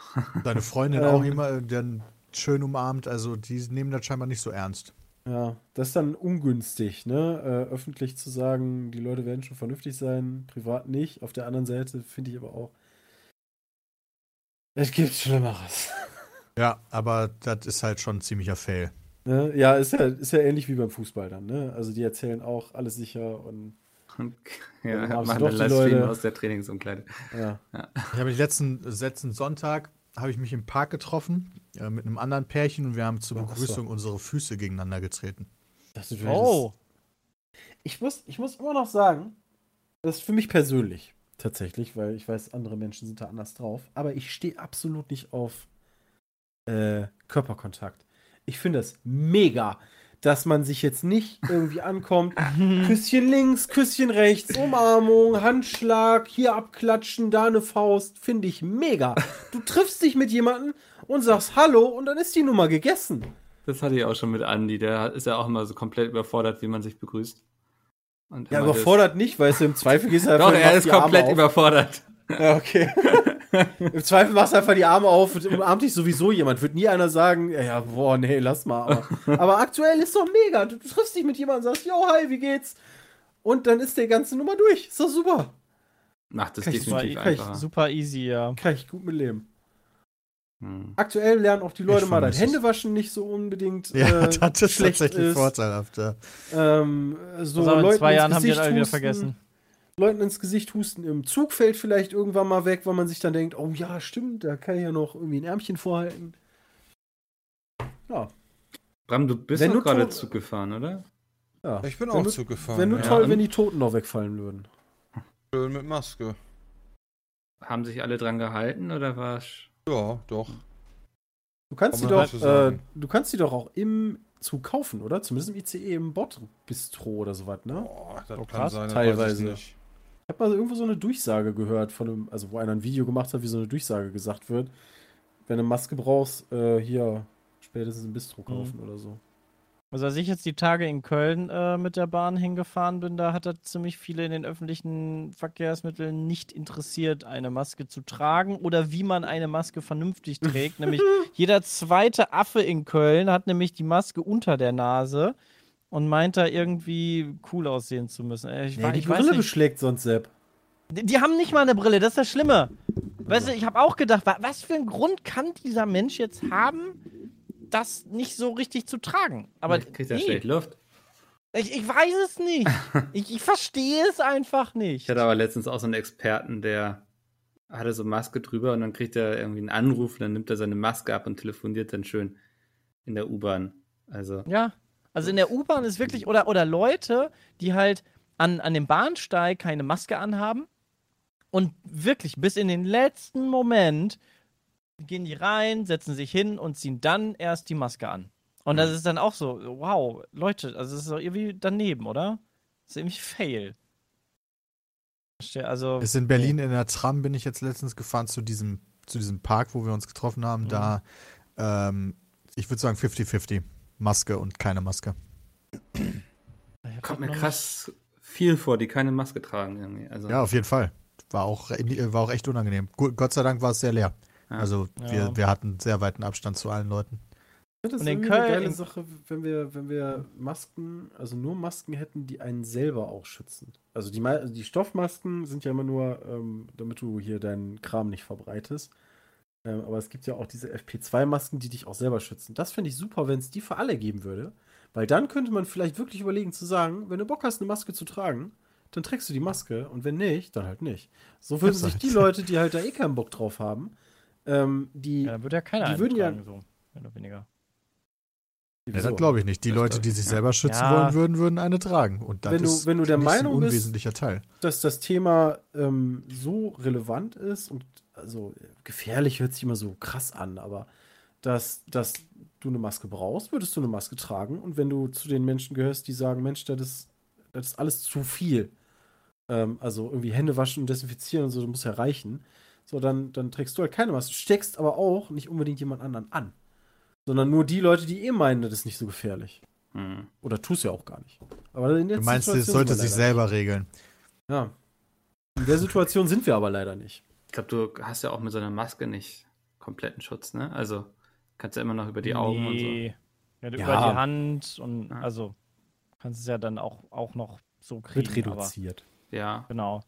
Deine Freundin Ähm. auch immer dann schön umarmt. Also die nehmen das scheinbar nicht so ernst. Ja, das ist dann ungünstig, ne? Äh, öffentlich zu sagen, die Leute werden schon vernünftig sein, privat nicht. Auf der anderen Seite finde ich aber auch, es gibt Schlimmeres. Ja, aber das ist halt schon ein ziemlicher Fail. Ne? Ja, ist ja, ist ja ähnlich wie beim Fußball dann, ne? Also die erzählen auch alles sicher und Und, ja, haben sie machen doch Livestream Leute- aus der Trainingsumkleide. ja. Ich habe den letzten, letzten Sonntag habe ich mich im Park getroffen äh, mit einem anderen Pärchen und wir haben zur Ach so. Begrüßung unsere Füße gegeneinander getreten. Das ist Oh, Ich muss, ich muss immer noch sagen, das ist für mich persönlich tatsächlich, weil ich weiß, andere Menschen sind da anders drauf, aber ich stehe absolut nicht auf äh, Körperkontakt. Ich finde es mega, dass man sich jetzt nicht irgendwie ankommt, Küsschen links, Küsschen rechts, Umarmung, Handschlag, hier abklatschen, da eine Faust, finde ich mega. Du triffst dich mit jemandem und sagst Hallo und dann ist die Nummer gegessen. Das hatte ich auch schon mit Andi, der ist ja auch immer so komplett überfordert, wie man sich begrüßt. Ja, überfordert nicht, weißt du, im Zweifel Das, einfach doch, er ist komplett überfordert. Ja, okay. Im Zweifel machst du einfach die Arme auf und umarmt dich sowieso jemand. Wird nie einer sagen, ja, ja, boah, nee, lass mal. Aber, aber aktuell ist doch mega. Du triffst dich mit jemandem und sagst, yo, hi, wie geht's? Und dann ist die ganze Nummer durch. Ist doch super. Macht es Kann Super, definitiv kann ich einfacher. super easy, ja. Kann ich gut mit leben. Hm. Aktuell lernen auch die Leute mal das es. Händewaschen nicht so unbedingt Ja, äh, das ist schlecht tatsächlich ist. vorteilhaft. Ja. Ähm, so Also in Leuten zwei Jahren haben die das alle wieder husten, vergessen. Leuten ins Gesicht husten im Zug fällt vielleicht irgendwann mal weg, weil man sich dann denkt, oh ja, stimmt, da kann ich ja noch irgendwie ein Ärmchen vorhalten. Ja, Bram, du bist Wenn doch gerade Zug gefahren, oder? ja. Ich bin Wenn auch Zug gefahren. Wäre nur ja. toll, wenn die Toten noch wegfallen würden. Schön mit Maske. Haben sich alle dran gehalten oder war es. Ja, doch. Du kannst, die Kann man doch, äh, du kannst die doch auch im Zug kaufen, oder? Zumindest im ICE, im Bord-Bistro oder sowas, ne? Boah, das Oh, kann krass. sein, das Teilweise. weiß ich nicht. Ich habe mal irgendwo so eine Durchsage gehört, von einem, also wo einer ein Video gemacht hat, wie so eine Durchsage gesagt wird. Wenn du eine Maske brauchst, äh, hier spätestens im Bistro kaufen oder so. Also als ich jetzt die Tage in Köln äh, mit der Bahn hingefahren bin, da hat das ziemlich viele in den öffentlichen Verkehrsmitteln nicht interessiert, eine Maske zu tragen oder wie man eine Maske vernünftig trägt. nämlich jeder zweite Affe in Köln hat nämlich die Maske unter der Nase und meint da irgendwie cool aussehen zu müssen. Äh, Ich, Ja, wei- die ich Brille beschlägt sonst Sepp. Die, die haben nicht mal eine Brille, das ist das Schlimme. Weißt du, ich habe auch gedacht, wa was für einen Grund kann dieser Mensch jetzt haben, das nicht so richtig zu tragen? Aber Vielleicht kriegt er nee. schlecht Luft. Ich, ich weiß es nicht. ich, ich verstehe es einfach nicht. Ich hatte aber letztens auch so einen Experten, der hatte so Maske drüber und dann kriegt er irgendwie einen Anruf und dann nimmt er seine Maske ab und telefoniert dann schön in der U-Bahn. Also, Ja. Also in der U-Bahn ist wirklich, oder, oder Leute, die halt an, an dem Bahnsteig keine Maske anhaben und wirklich bis in den letzten Moment gehen die rein, setzen sich hin und ziehen dann erst die Maske an. Und das ist dann auch so, wow, Leute, also das ist doch irgendwie daneben, oder? Das ist irgendwie fail. Also, Ist in Berlin in der Tram bin ich jetzt letztens gefahren zu diesem, zu diesem Park, wo wir uns getroffen haben. Mhm. Da, ähm, ich würde sagen 50-50. Maske und keine Maske. kommt mir krass viel vor, die keine Maske tragen irgendwie. Also, Ja, auf jeden Fall. War auch, war auch echt unangenehm. Gott sei Dank war es sehr leer. Ja. Also Ja. wir, wir hatten sehr weiten Abstand zu allen Leuten. Das ist eine geile Sache, wenn wir, wenn wir Masken, also nur Masken hätten, die einen selber auch schützen. Also die, Ma- die Stoffmasken sind ja immer nur, ähm, damit du hier deinen Kram nicht verbreitest. Ähm, aber es gibt ja auch diese FP2-Masken, die dich auch selber schützen. Das fände ich super, wenn es die für alle geben würde. Weil dann könnte man vielleicht wirklich überlegen zu sagen, wenn du Bock hast, eine Maske zu tragen, dann trägst du die Maske und wenn nicht, dann halt nicht. So würden sich die. Leute, die halt da eh keinen Bock drauf haben, ähm, die. Ja, da würde ja keiner Die würden ja- eintragen, so, mehr oder weniger. Ja, das glaube ich nicht. Die Das Leute, die ich, sich ja. selber schützen Ja. wollen würden, würden eine tragen. Und das Wenn du- ist wenn du der Meinung ein bist- unwesentlicher Teil. dass das Thema ähm, so relevant ist und also gefährlich hört sich immer so krass an, aber dass, dass du eine Maske brauchst, würdest du eine Maske tragen. Und wenn du zu den Menschen gehörst, die sagen, Mensch, das ist, das ist alles zu viel. Ähm, also irgendwie Hände waschen und desinfizieren und so, das muss ja reichen. So, dann, dann trägst du halt keine Maske. Steckst aber auch nicht unbedingt jemand anderen an. Sondern nur die Leute, die eh meinen, das ist nicht so gefährlich. hm. Oder tust ja auch gar nicht. Aber in der Du meinst, es Situation sollte sind wir sich selber regeln. nicht. Ja. In der Situation sind wir aber leider nicht. Ich glaube, du hast ja auch mit so einer Maske nicht kompletten Schutz, ne? Also kannst ja immer noch über die Augen und so. Nee. Ja, Ja. Über die Hand und also kannst es ja dann auch, auch noch so Wird kriegen. aber- reduziert. Ja. Genau.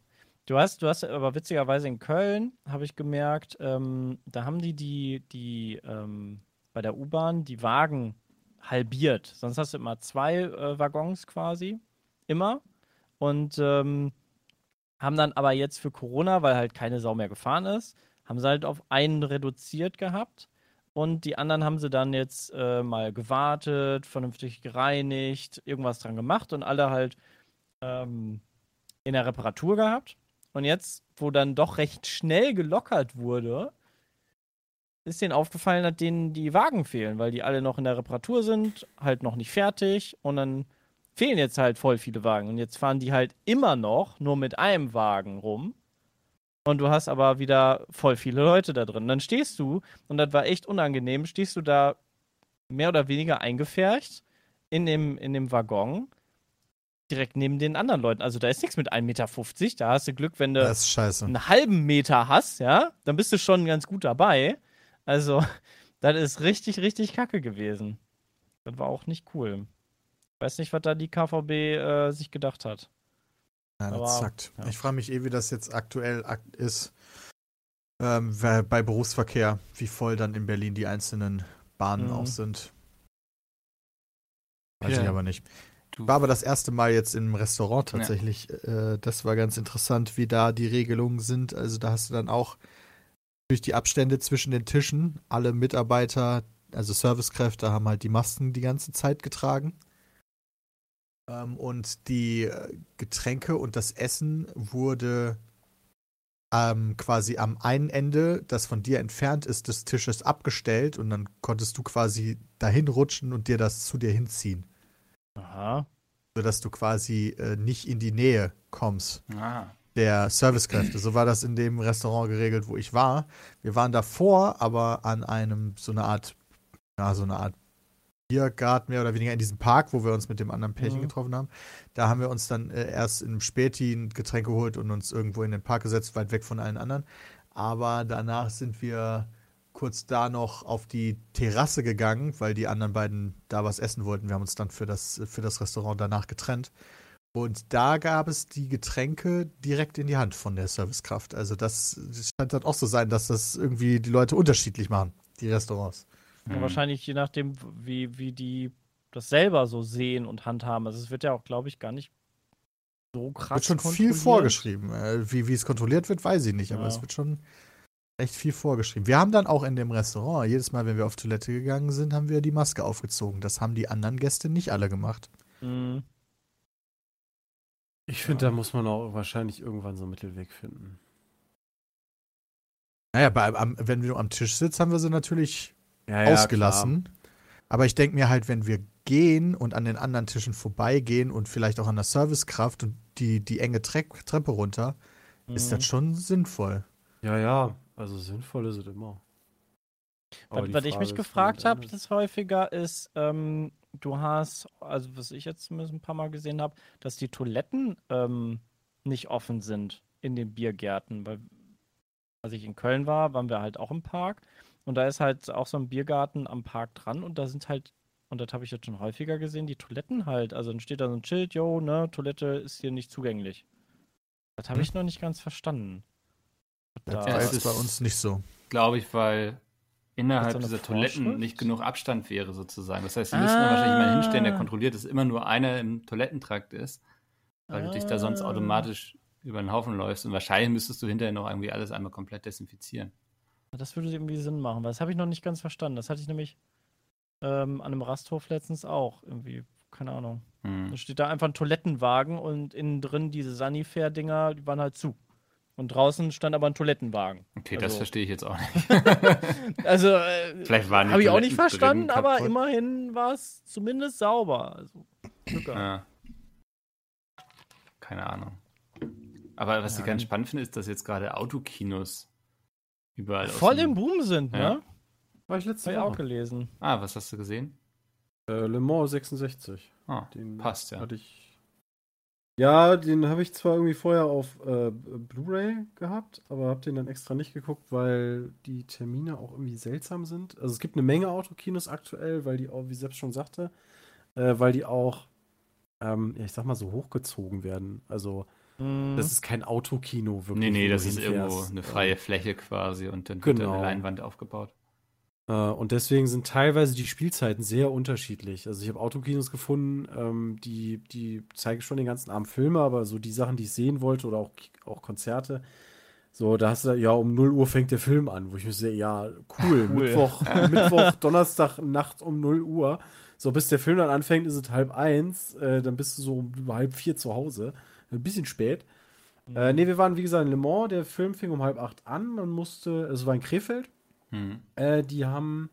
Du hast, du hast aber witzigerweise in Köln, habe ich gemerkt, ähm, da haben die die, die ähm, bei der U-Bahn die Wagen halbiert. Sonst hast du immer zwei äh, Waggons quasi. Immer. Und ähm, haben dann aber jetzt für Corona, weil halt keine Sau mehr gefahren ist, haben sie halt auf einen reduziert gehabt. Und die anderen haben sie dann jetzt äh, mal gewartet, vernünftig gereinigt, irgendwas dran gemacht und alle halt ähm, in der Reparatur gehabt. Und jetzt, wo dann doch recht schnell gelockert wurde, ist denen aufgefallen, dass denen die Wagen fehlen, weil die alle noch in der Reparatur sind, halt noch nicht fertig und dann fehlen jetzt halt voll viele Wagen. Und jetzt fahren die halt immer noch nur mit einem Wagen rum. Und du hast aber wieder voll viele Leute da drin. Dann stehst du, und das war echt unangenehm, stehst du da mehr oder weniger eingefärcht in dem, in dem Waggon direkt neben den anderen Leuten. Also da ist nichts mit 1,50 Meter. Da hast du Glück, wenn du einen halben Meter hast, ja, dann bist du schon ganz gut dabei. Also, das ist richtig, richtig kacke gewesen. Das war auch nicht cool. Weiß nicht, was da die KVB äh, sich gedacht hat. Ja, das Aber, zackt. ja. Ich frage mich eh, wie das jetzt aktuell ak- ist. Ähm, bei Berufsverkehr, wie voll dann in Berlin die einzelnen Bahnen Mhm. auch sind. Weiß Ja. ich aber nicht. Du- War aber das erste Mal jetzt im Restaurant tatsächlich. Äh, das war ganz interessant, wie da die Regelungen sind. Also da hast du dann auch durch die Abstände zwischen den Tischen alle Mitarbeiter, also Servicekräfte, haben halt die Masken die ganze Zeit getragen. Ähm, und die äh, Getränke und das Essen wurde ähm, quasi am einen Ende, das von dir entfernt ist, des Tisches abgestellt und dann konntest du quasi dahin rutschen und dir das zu dir hinziehen Aha. sodass du quasi äh, nicht in die Nähe kommst Ah. der Servicekräfte. So war das in dem Restaurant geregelt, wo ich war. Wir waren davor, aber an einem so eine Art, ja, so eine Art Biergarten mehr oder weniger in diesem Park, wo wir uns mit dem anderen Pärchen Mhm. getroffen haben. Da haben wir uns dann äh, erst im Späti ein Getränk geholt und uns irgendwo in den Park gesetzt, weit weg von allen anderen. Aber danach sind wir kurz da noch auf die Terrasse gegangen, weil die anderen beiden da was essen wollten. Wir haben uns dann für das, für das Restaurant danach getrennt. Und da gab es die Getränke direkt in die Hand von der Servicekraft. Also das scheint dann auch so sein, dass das irgendwie die Leute unterschiedlich machen, die Restaurants. Ja, Mhm. wahrscheinlich je nachdem, wie, wie die das selber so sehen und handhaben. Also es wird ja auch, glaube ich, gar nicht so krass. wird schon viel vorgeschrieben. Äh, wie, wie es kontrolliert wird, weiß ich nicht, aber Ja. es wird schon echt viel vorgeschrieben. Wir haben dann auch in dem Restaurant, jedes Mal, wenn wir auf Toilette gegangen sind, haben wir die Maske aufgezogen. Das haben die anderen Gäste nicht alle gemacht. Mhm. Ich finde, da muss man auch wahrscheinlich irgendwann so einen Mittelweg finden. Naja, bei, am, wenn du am Tisch sitzt, haben wir sie natürlich Ja, ausgelassen. Aber ich denke mir halt, wenn wir gehen und an den anderen Tischen vorbeigehen und vielleicht auch an der Servicekraft und die, die enge Tre Treppe runter, ist Mhm. das schon sinnvoll. Ja, ja, also sinnvoll ist es immer. Aber Was, was ich mich ist, gefragt habe, das das häufiger ist, ähm, du hast, also was ich jetzt zumindest ein paar Mal gesehen habe, dass die Toiletten ähm, nicht offen sind in den Biergärten. Weil, als ich in Köln war, waren wir halt auch im Park und da ist halt auch so ein Biergarten am Park dran und da sind halt, und das habe ich jetzt schon häufiger gesehen, die Toiletten halt. Also dann steht da so ein Schild, yo, ne, Toilette ist hier nicht zugänglich. Das habe Hm. ich noch nicht ganz verstanden. Das Da- jetzt bei ist- uns nicht so. Glaube ich, weil innerhalb so dieser Toiletten Vorschrift? nicht genug Abstand wäre, sozusagen. Das heißt, sie müssten da wahrscheinlich jemanden hinstellen, der Ah. kontrolliert, dass immer nur einer im Toilettentrakt ist, weil du dich da sonst Ah. automatisch über den Haufen läufst. Und wahrscheinlich müsstest du hinterher noch irgendwie alles einmal komplett desinfizieren. Das würde irgendwie Sinn machen, weil das habe ich noch nicht ganz verstanden. Das hatte ich nämlich ähm, an einem Rasthof letztens auch. Irgendwie, keine Ahnung. Hm. Da steht da einfach ein Toilettenwagen und innen drin diese Sanifair-Dinger, die waren halt zu. Und draußen stand aber ein Toilettenwagen. Okay, das Also- verstehe ich jetzt auch nicht. Also, äh, Vielleicht waren die habe ich auch nicht verstanden, aber immerhin war es zumindest sauber. Also. Ja. Keine Ahnung. Aber was Ja, ich ganz spannend finde, ist, dass jetzt gerade Autokinos überall Voll im Boom sind, Ja. ne? War ich letzte Habe ich auch gelesen. Ah, was hast du gesehen? Äh, Le Mans 66. Ah, Den passt ja. Hatte ich. Ja, den habe ich zwar irgendwie vorher auf äh, Blu-ray gehabt, aber habe den dann extra nicht geguckt, weil die Termine auch irgendwie seltsam sind. Also es gibt eine Menge Autokinos aktuell, weil die auch, wie Sepp schon sagte, äh, weil die auch, ähm, ja, ich sag mal so hochgezogen werden. Also Mhm. das ist kein Autokino wirklich. Nee, nee, das ist irgendwo eine freie Fläche quasi und dann wird da Genau. eine Leinwand aufgebaut. Äh, und deswegen sind teilweise die Spielzeiten sehr unterschiedlich. Also ich habe Autokinos gefunden, ähm, die, die zeigen schon den ganzen Abend Filme, aber so die Sachen, die ich sehen wollte oder auch, auch Konzerte, so, da hast du, ja, um 0 Uhr fängt der Film an, wo ich mir sehe, ja, cool, Cool. Mittwoch, Mittwoch, Donnerstag, Nacht um 0 Uhr. So, bis der Film dann anfängt, ist es halb eins, äh, dann bist du so um halb vier zu Hause. Ein bisschen spät. Äh, nee, wir waren, wie gesagt, in Le Mans, der Film fing um halb acht an, man musste, es war in Krefeld, Hm. äh, die haben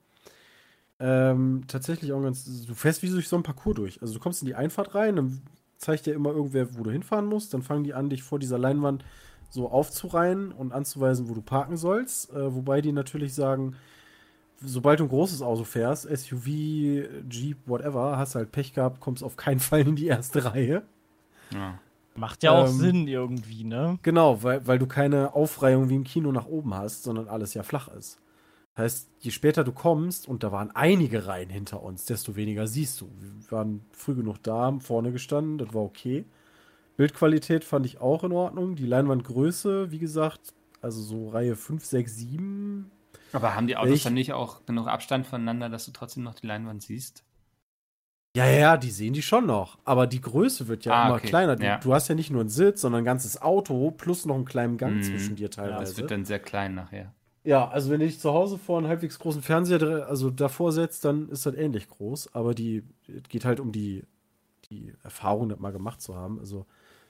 ähm, tatsächlich auch ganz. Du fährst wie durch so ein Parcours durch. Also du kommst in die Einfahrt rein, dann zeigt dir immer irgendwer, wo du hinfahren musst. Dann fangen die an, dich vor dieser Leinwand so aufzureihen und anzuweisen, wo du parken sollst. Äh, wobei die natürlich sagen, sobald du ein großes Auto fährst, SUV, Jeep, whatever, hast halt Pech gehabt, kommst auf keinen Fall in die erste Reihe. Ja. Macht ja auch Ähm, Sinn irgendwie, ne? Genau, weil, weil du keine Aufreihung wie im Kino nach oben hast, sondern alles ja flach ist. Heißt, je später du kommst, und da waren einige Reihen hinter uns, desto weniger siehst du. Wir waren früh genug da, haben vorne gestanden, das war okay. Bildqualität fand ich auch in Ordnung. Die Leinwandgröße, wie gesagt, also so Reihe 5, 6, 7. Aber haben die Autos Ich- dann nicht auch genug Abstand voneinander, dass du trotzdem noch die Leinwand siehst? Ja, ja, ja, die sehen die schon noch. Aber die Größe wird ja Ah, immer okay. kleiner. Du, Ja. du hast ja nicht nur einen Sitz, sondern ein ganzes Auto plus noch einen kleinen Gang Mhm. zwischen dir Ja, teilweise. das wird dann sehr klein nachher. Ja, also wenn du dich zu Hause vor einen halbwegs großen Fernseher also davor setzt, dann ist das ähnlich groß. Aber die es geht halt um die, die Erfahrung, das mal gemacht zu haben. Also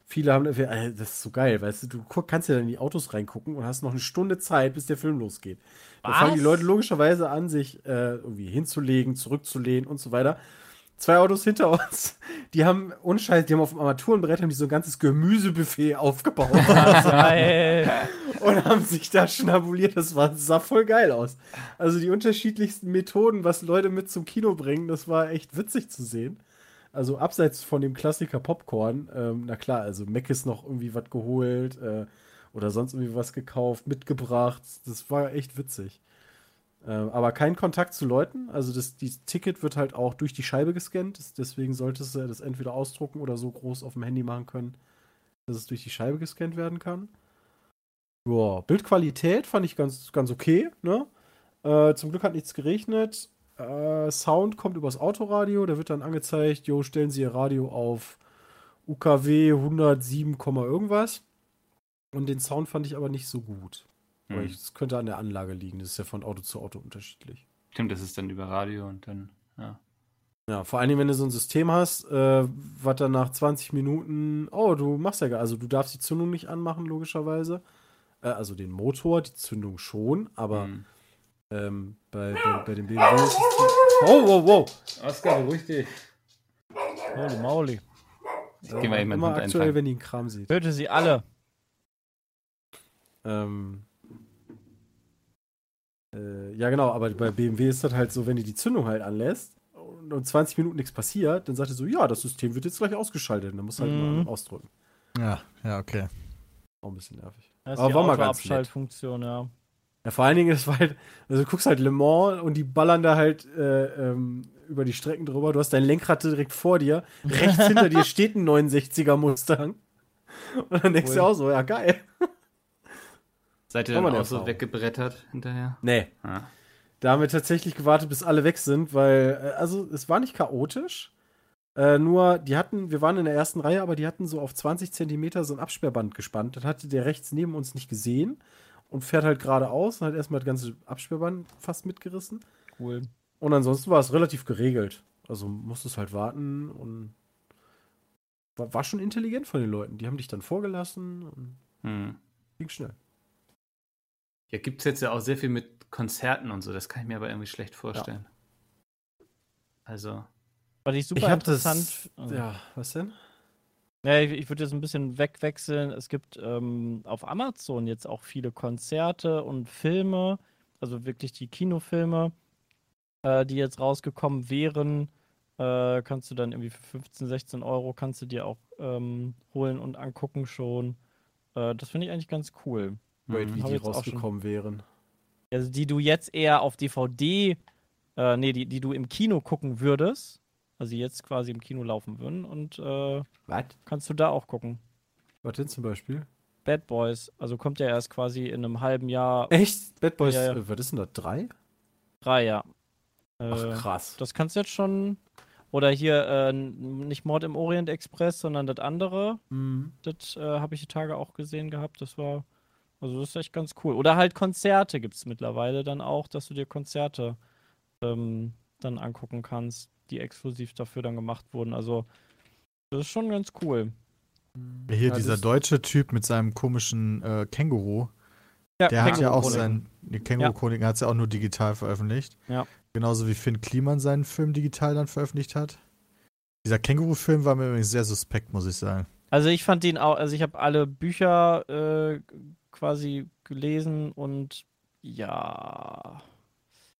viele haben, äh, das ist so geil, weißt du, du kannst ja dann in die Autos reingucken und hast noch eine Stunde Zeit, bis der Film losgeht. Da Was? fangen die Leute logischerweise an, sich äh, irgendwie hinzulegen, zurückzulehnen und so weiter. Zwei Autos hinter uns, die haben, unscheiß, die haben auf dem Armaturenbrett haben die so ein ganzes Gemüsebuffet aufgebaut. Geil. und haben sich da schnabuliert. Das war, sah voll geil aus. Also die unterschiedlichsten Methoden, was Leute mit zum Kino bringen, das war echt witzig zu sehen. Also abseits von dem Klassiker Popcorn, ähm, na klar, also Mac ist noch irgendwie was geholt äh, oder sonst irgendwie was gekauft, mitgebracht. Das war echt witzig. Ähm, aber kein Kontakt zu Leuten. Also das die Ticket wird halt auch durch die Scheibe gescannt. Deswegen solltest du das entweder ausdrucken oder so groß auf dem Handy machen können, dass es durch die Scheibe gescannt werden kann. Ja, Bildqualität fand ich ganz, ganz okay. Ne? Äh, zum Glück hat nichts geregnet. Äh, Sound kommt übers Autoradio. Da wird dann angezeigt, jo, stellen Sie Ihr Radio auf UKW 107, Komma irgendwas. Und den Sound fand ich aber nicht so gut. Hm. ich- es könnte an der Anlage liegen. Das ist ja von Auto zu Auto unterschiedlich. Stimmt, das ist dann über Radio und dann, ja. Ja, vor allen Dingen, wenn du so ein System hast, äh, was dann nach 20 Minuten, oh, du machst ja gar, also du darfst die Zündung nicht anmachen, logischerweise. Äh, also den Motor, die Zündung schon, aber Hm. ähm, bei, bei, bei dem BMW ist es Oh, wow, wow. Oskar, beruhig dich. Holy moly. Ich geh mal eben Immer aktuell, einfangen. wenn die einen Kram sieht. Töte sie alle. Ähm, äh, ja, genau, aber bei BMW ist das halt so, wenn die die Zündung halt anlässt und, und 20 Minuten nichts passiert, dann sagt er so, ja, das System wird jetzt gleich ausgeschaltet. Und dann musst du halt Mhm. mal ausdrücken. Ja, ja, okay. Auch ein bisschen nervig. Das ist Aber die war mal ganz nett. Autoabschaltfunktion, ja. Ja, vor allen Dingen ist halt, also du guckst halt Le Mans und die ballern da halt äh, ähm, über die Strecken drüber. Du hast dein Lenkrad direkt vor dir. Rechts hinter dir steht ein 69er Mustang. Und dann denkst du Cool. auch so, ja, geil. Seid ihr dann auch so weggebrettert hinterher? Nee. Ah. Da haben wir tatsächlich gewartet, bis alle weg sind, weil, äh, also es war nicht chaotisch. Äh, nur, die hatten, wir waren in der ersten Reihe, aber die hatten so auf 20 Zentimeter so ein Absperrband gespannt. Das hatte der rechts neben uns nicht gesehen und fährt halt geradeaus und hat erstmal das ganze Absperrband fast mitgerissen. Cool. Und ansonsten war es relativ geregelt. Also musstest halt warten und war, war schon intelligent von den Leuten. Die haben dich dann vorgelassen und Hm. ging schnell. Ja, gibt es jetzt ja auch sehr viel mit Konzerten und so. Das kann ich mir aber irgendwie schlecht vorstellen. Also, Was ich super ich hab das, interessant. also- ja, was denn? Ja, ich, ich würde jetzt ein bisschen wegwechseln. Es gibt ähm, auf Amazon jetzt auch viele Konzerte und Filme, also wirklich die Kinofilme, äh, die jetzt rausgekommen wären. Äh, kannst du dann irgendwie für 15, 16 Euro kannst du dir auch ähm, holen und angucken schon. Äh, das finde ich eigentlich ganz cool. Wait, Mhm. wie die rausgekommen wären. Also die du jetzt eher auf DVD, äh, nee, die, die du im Kino gucken würdest. Also jetzt quasi im Kino laufen würden und äh, Was? kannst du da auch gucken. Was denn zum Beispiel? Bad Boys, also kommt ja erst quasi in einem halben Jahr Echt? Bad Boys, Ja, ja. äh, was ist denn das? Drei? drei, ja. Äh, Ach, krass. das kannst du jetzt schon. Oder hier äh, nicht Mord im Orient Express, sondern das andere. Mhm. Das äh, habe ich die Tage auch gesehen gehabt. Das war, also das ist echt ganz cool. Oder halt Konzerte gibt es mittlerweile dann auch, dass du dir Konzerte ähm, dann angucken kannst, die exklusiv dafür dann gemacht wurden. Also das ist schon ganz cool. Hier Ja, dieser deutsche Typ mit seinem komischen äh, Känguru. Ja, Der hat ja auch sein, die Känguru-Chroniken hat es ja auch nur digital veröffentlicht. Ja. Genauso wie Finn Kliman seinen Film digital dann veröffentlicht hat. Dieser Känguru-Film war mir übrigens sehr suspekt, muss ich sagen. Also ich fand den auch, also ich habe alle Bücher äh, quasi gelesen und ja.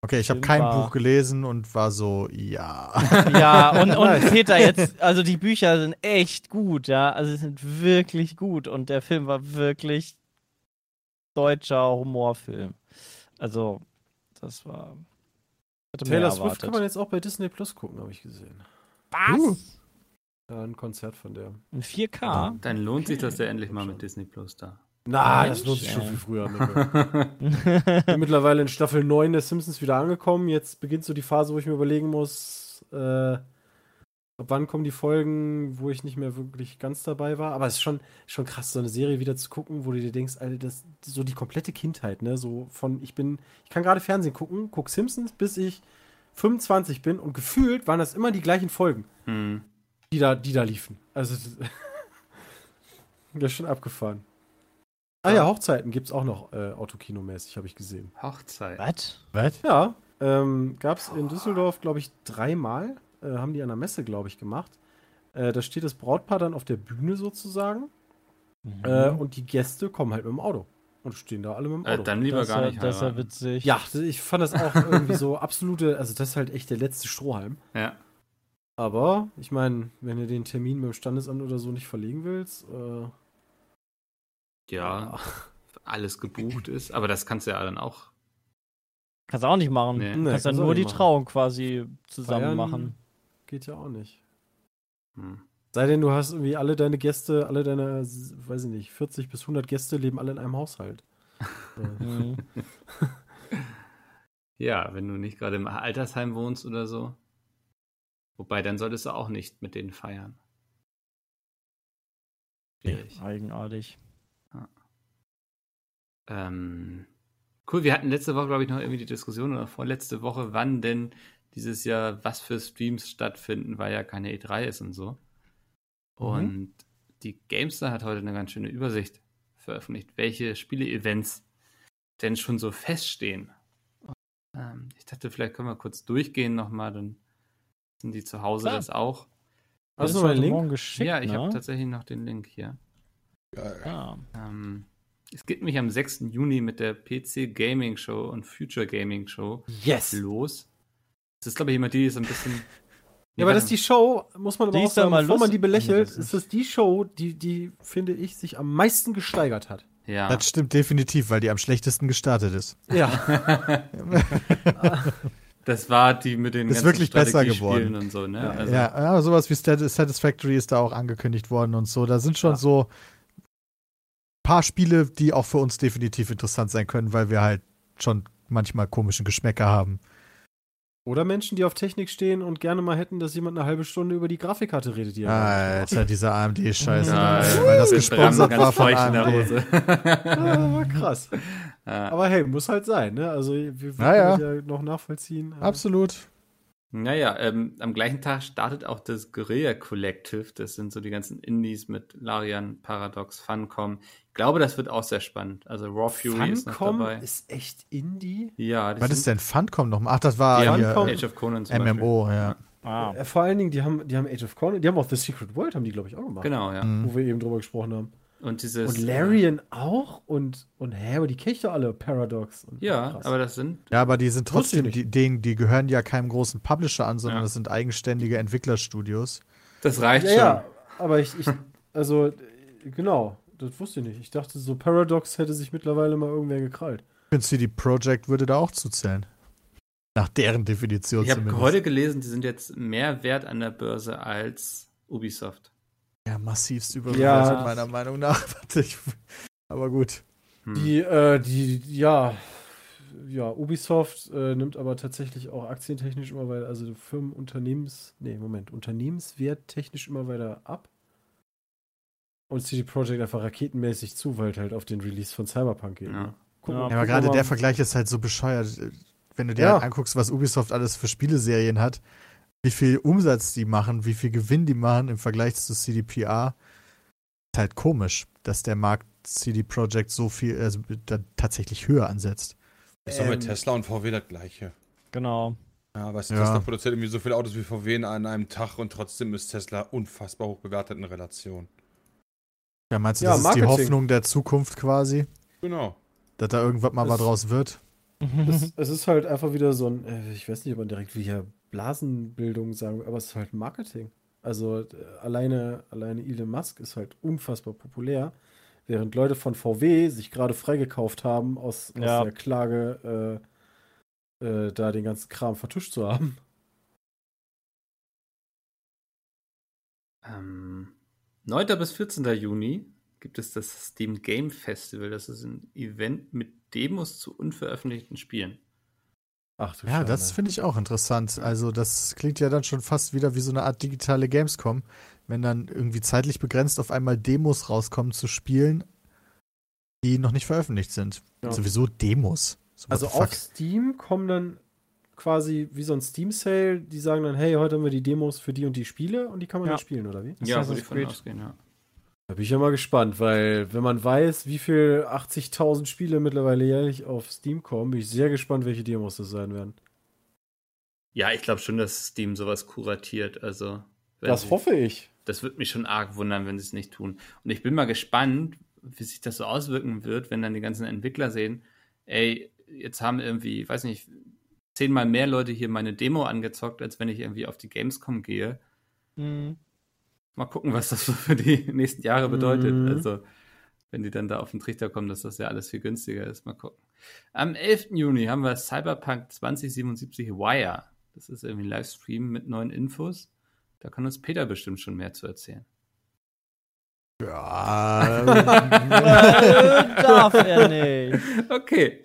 Okay, ich habe kein war- Buch gelesen und war so, ja. Ja, und, und Peter jetzt, also die Bücher sind echt gut, ja. Also sie sind wirklich gut und der Film war wirklich deutscher Humorfilm. Also, das war. Taylor Swift kann man jetzt auch bei Disney Plus gucken, habe ich gesehen. Was? Uh. Ja, ein Konzert von der. In 4K? Dann lohnt sich das ja endlich mal mit Disney Plus da. Na, Mensch, das lohnt sich schon viel früher. Mittlerweile in Staffel 9 der Simpsons wieder angekommen. Jetzt beginnt so die Phase, wo ich mir überlegen muss, äh, ab wann kommen die Folgen, wo ich nicht mehr wirklich ganz dabei war. Aber es ist schon, schon krass, so eine Serie wieder zu gucken, wo du dir denkst, Alter, das so die komplette Kindheit, ne? So von, ich bin, ich kann gerade Fernsehen gucken, guck Simpsons, bis ich 25 bin und gefühlt waren das immer die gleichen Folgen, Hm. Die da, die da liefen. Also, das ist schon abgefahren. Ah ja, Hochzeiten gibt's auch noch äh, Autokinomäßig, habe ich gesehen. Hochzeit. Was? Was? Ja, ähm, gab's in Düsseldorf, glaube ich, dreimal. Äh, haben die an der Messe, glaube ich, gemacht. Äh, da steht das Brautpaar dann auf der Bühne sozusagen. Mhm. Äh, und die Gäste kommen halt mit dem Auto. Und stehen da alle mit dem Auto. Äh, dann lieber das, gar nicht das ist ja witzig. ja, ich fand das auch irgendwie so absolute, also das ist halt echt der letzte Strohhalm. Ja. Aber, ich meine, wenn du den Termin mit dem Standesamt oder so nicht verlegen willst, äh, Ja, alles gebucht ist. Aber das kannst du ja dann auch. Kannst du auch nicht machen. Nee. Du Nee, kannst dann nur die machen. Trauung quasi zusammen feiern machen. geht ja auch nicht. Hm. Sei denn, du hast irgendwie alle deine Gäste, alle deine, weiß ich nicht, 40 bis 100 Gäste leben alle in einem Haushalt. Mhm. Ja, wenn du nicht gerade im Altersheim wohnst oder so. Wobei, dann solltest du auch nicht mit denen feiern. Schwierig. Eigenartig. Ähm, cool, wir hatten letzte Woche, glaube ich, noch irgendwie die Diskussion oder vorletzte Woche, wann denn dieses Jahr was für Streams stattfinden, weil ja keine E3 ist und so. Und die Gamestar hat heute eine ganz schöne Übersicht veröffentlicht, welche Spiele-Events denn schon so feststehen. Und, ähm, ich dachte, vielleicht können wir kurz durchgehen nochmal, dann sind die zu Hause Klar. das auch. Hast du noch wurde einen Link? geschickt, ja, ich ne? habe tatsächlich noch den Link hier. Geil. Ah. Ähm, es geht nämlich am 6. Juni mit der PC Gaming Show und Future Gaming Show Yes! los. Das ist, glaube ich, immer die, die so ein bisschen. Ja, aber das ist die Show, muss man aber auch ist sagen, mal bevor man die belächelt, Nee, das ist das die Show, die, die, finde ich, sich am meisten gesteigert hat. Ja. Das stimmt definitiv, weil die am schlechtesten gestartet ist. Ja. Das war die mit den Ist ganzen wirklich besser geworden. und so, ne? Ja, also, ja, aber sowas wie Satisfactory ist da auch angekündigt worden und so. Da sind schon Ja. so paar Spiele, die auch für uns definitiv interessant sein können, weil wir halt schon manchmal komischen Geschmäcker haben. Oder Menschen, die auf Technik stehen und gerne mal hätten, dass jemand eine halbe Stunde über die Grafikkarte redet, die er Alter, dieser AMD-Scheiße. Ja, weil das gesponsert ganz war von feucht in der AMD. Hose. Ah, war krass. ja. Aber hey, muss halt sein, ne? Also wir, wir Ja, ja. können das ja noch nachvollziehen. Absolut. Naja, ähm, am gleichen Tag startet auch das Guerilla Collective. Das sind so die ganzen Indies mit Larian, Paradox, Funcom. Ich glaube, das wird auch sehr spannend. Also Raw Fury ist noch Funcom dabei. ist echt Indie. ja, Was ist denn Funcom nochmal? Ach, das war Die haben hier, Funcom- Age of Conan zum MMO, ja. Ah. Äh, Vor allen Dingen, die haben, die haben Age of Conan, die haben auch The Secret World, haben die, glaube ich, auch gemacht. Beispiel. Genau, ja. Mhm. Wo wir eben drüber gesprochen haben. Und dieses. Und Larian auch und, und hä, aber die kenne ich doch alle, Paradox. Und, Ja, krass. aber das sind. Ja, aber die sind trotzdem, die, denen, die gehören ja keinem großen Publisher an, sondern Ja. das sind eigenständige Entwicklerstudios. Das reicht ja, schon. ja, aber ich, ich also, äh, genau, das wusste ich nicht. Ich dachte, so Paradox hätte sich mittlerweile mal irgendwer gekrallt. Ich finde, CD Projekt würde da auch zuzählen. Nach deren Definition Ich habe heute gelesen, die sind jetzt mehr wert an der Börse als Ubisoft. Ja, massivst überbewertet, Ja. meiner Meinung nach. Aber gut. Hm. Die, äh, die, ja, ja, Ubisoft äh, nimmt aber tatsächlich auch aktientechnisch immer weiter, also Firmenunternehmens, nee, Moment, Unternehmenswert technisch immer weiter ab. Und CD Projekt einfach raketenmäßig zu, weil halt auf den Release von Cyberpunk geht. Ja. Ne? Guck Ja, aber gerade der Vergleich ist halt so bescheuert. Wenn du dir Ja. halt anguckst, was Ubisoft alles für Spieleserien hat, wie viel Umsatz die machen, wie viel Gewinn die machen im Vergleich zu CDPR, ist halt komisch, dass der Markt CD Projekt so viel, also da tatsächlich höher ansetzt. Ist doch mit Ähm, Tesla und VW das gleiche. Genau. Ja, weißt du, Ja. Tesla produziert irgendwie so viele Autos wie VW an einem Tag und trotzdem ist Tesla unfassbar hoch bewertet in Relation. Ja, meinst du, Ja, das ist die Marketing. Hoffnung der Zukunft quasi, Genau. dass da irgendwann mal was Das- draus wird? Es, es ist halt einfach wieder so ein, äh, ich weiß nicht, ob man direkt wie hier Blasenbildung sagen aber es ist halt Marketing. Also äh, alleine, alleine Elon Musk ist halt unfassbar populär, während Leute von VW sich gerade freigekauft haben, aus, aus Ja. der Klage, äh, äh, da den ganzen Kram vertuscht zu haben. Ähm, 9. bis 14. Juni gibt es das Steam Game Festival. Das ist ein Event mit Demos zu unveröffentlichten Spielen. Ach du Ja, Schande. das finde ich auch interessant. Also, das klingt ja dann schon fast wieder wie so eine Art digitale Gamescom, wenn dann irgendwie zeitlich begrenzt auf einmal Demos rauskommen zu Spielen, die noch nicht veröffentlicht sind. Ja. Sowieso Demos. So, Also auf Steam kommen dann quasi wie so ein Steam-Sale, die sagen dann, hey, heute haben wir die Demos für die und die Spiele und die kann man Ja. dann spielen, oder wie? Ja, Assassin's würde ich von Creed. ausgehen, ja. Da bin ich ja mal gespannt, weil wenn man weiß, wie viel 80.000 Spiele mittlerweile jährlich auf Steam kommen, bin ich sehr gespannt, welche Demos das sein werden. Ja, ich glaube schon, dass Steam sowas kuratiert. Also, Das sie- hoffe ich. Das würde mich schon arg wundern, wenn sie es nicht tun. Und ich bin mal gespannt, wie sich das so auswirken wird, wenn dann die ganzen Entwickler sehen, ey, jetzt haben irgendwie, weiß nicht, zehnmal mehr Leute hier meine Demo angezockt, als wenn ich irgendwie auf die Gamescom gehe. Mhm. Mal gucken, was das so für die nächsten Jahre bedeutet. Mhm. Also, wenn die dann da auf den Trichter kommen, dass das ja alles viel günstiger ist. Mal gucken. Am 11. Juni haben wir Cyberpunk 2077 Wire. Das ist irgendwie ein Livestream mit neuen Infos. Da kann uns Peter bestimmt schon mehr zu erzählen. Ja, Darf er nicht. Okay.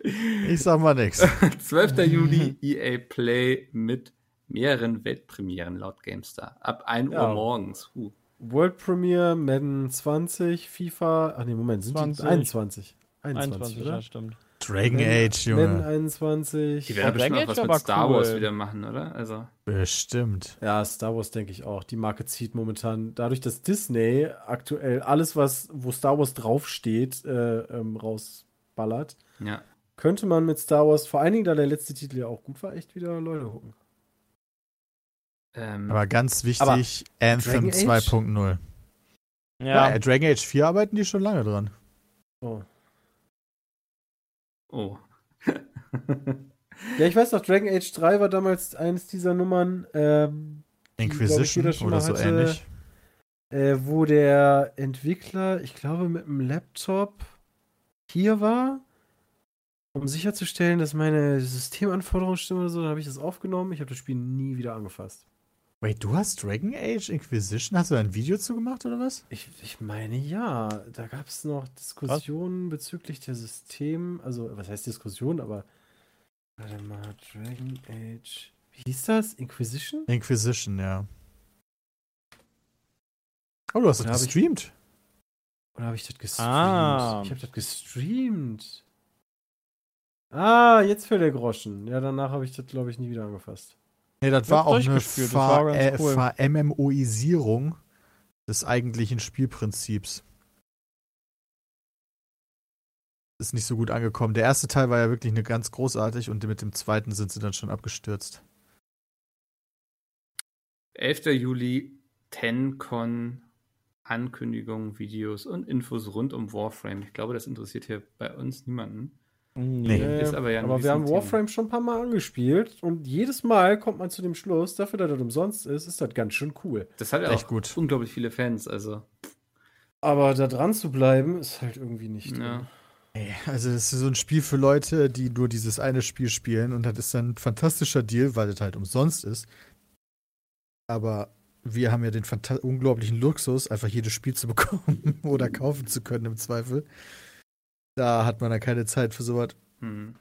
ich sag mal nix. 12. Juli EA Play mit mehreren Weltpremieren laut GameStar. Ab 1 Ja. Uhr morgens. Uh. World Premiere, Madden 20, FIFA, ach nee, Moment, sind 20. die 21? 21, 21, oder? ja, stimmt. Dragon Madden- Age, Madden Junge. 21. Die werden Oh, bestimmt Dragon auch was Age mit Star cool. Wars wieder machen, oder? Also, Bestimmt. Ja, Star Wars denke ich auch. Die Marke zieht momentan, dadurch, dass Disney aktuell alles, was, wo Star Wars draufsteht, äh, ähm, rausballert, ja. könnte man mit Star Wars, vor allen Dingen, da der letzte Titel ja auch gut war, echt wieder Leute gucken. Ähm, Aber ganz wichtig, Anthem Dragon Age? 2.0. Ja, Ja, Dragon Age 4 arbeiten die schon lange dran. Oh. oh. Ja, ich weiß noch, Dragon Age 3 war damals eines dieser Nummern, ähm, Die, ich, Inquisition jeder schon oder so hatte. ähnlich. äh, wo der Entwickler, ich glaube, mit einem Laptop hier war, um sicherzustellen, dass meine Systemanforderungen stimmen oder so, dann habe ich das aufgenommen. Ich habe das Spiel nie wieder angefasst. Wait, du hast Dragon Age Inquisition? Hast du da ein Video zu gemacht oder was? Ich, ich meine ja, da gab es noch Diskussionen bezüglich der System, also was heißt Diskussion, aber warte mal, Dragon Age. Wie hieß das? Inquisition? Inquisition, ja. Oh, du hast Oder das hab ich- gestreamt. Oder habe ich das gestreamt? Ah. Ich habe das gestreamt. Ah, jetzt fällt der Groschen. Ja, danach habe ich das, glaube ich, nie wieder angefasst. Nee, das war auch eine durchgespielt, das war ganz Ver- cool. äh, Ver-MMOisierung des eigentlichen Spielprinzips. Ist nicht so gut angekommen. Der erste Teil war ja wirklich eine ganz großartig und mit dem zweiten sind sie dann schon abgestürzt. 11. Juli, TenCon, Ankündigungen, Videos und Infos rund um Warframe. Ich glaube, das interessiert hier bei uns niemanden. Nee. Äh, Ist aber ja aber wir haben. Warframe schon ein paar Mal angespielt und jedes Mal kommt man zu dem Schluss, dafür, dass das umsonst ist, ist das ganz schön cool. Das hat ja auch gut. unglaublich viele Fans. Also, Aber da dran zu bleiben, ist halt irgendwie nicht. ja. Ey, Also, das ist so ein Spiel für Leute, die nur dieses eine Spiel spielen und das ist dann ein fantastischer Deal, weil das halt umsonst ist. Aber wir haben ja den unglaublichen Luxus, einfach jedes Spiel zu bekommen oder kaufen zu können im Zweifel. Da hat man dann keine Zeit für sowas. Hm.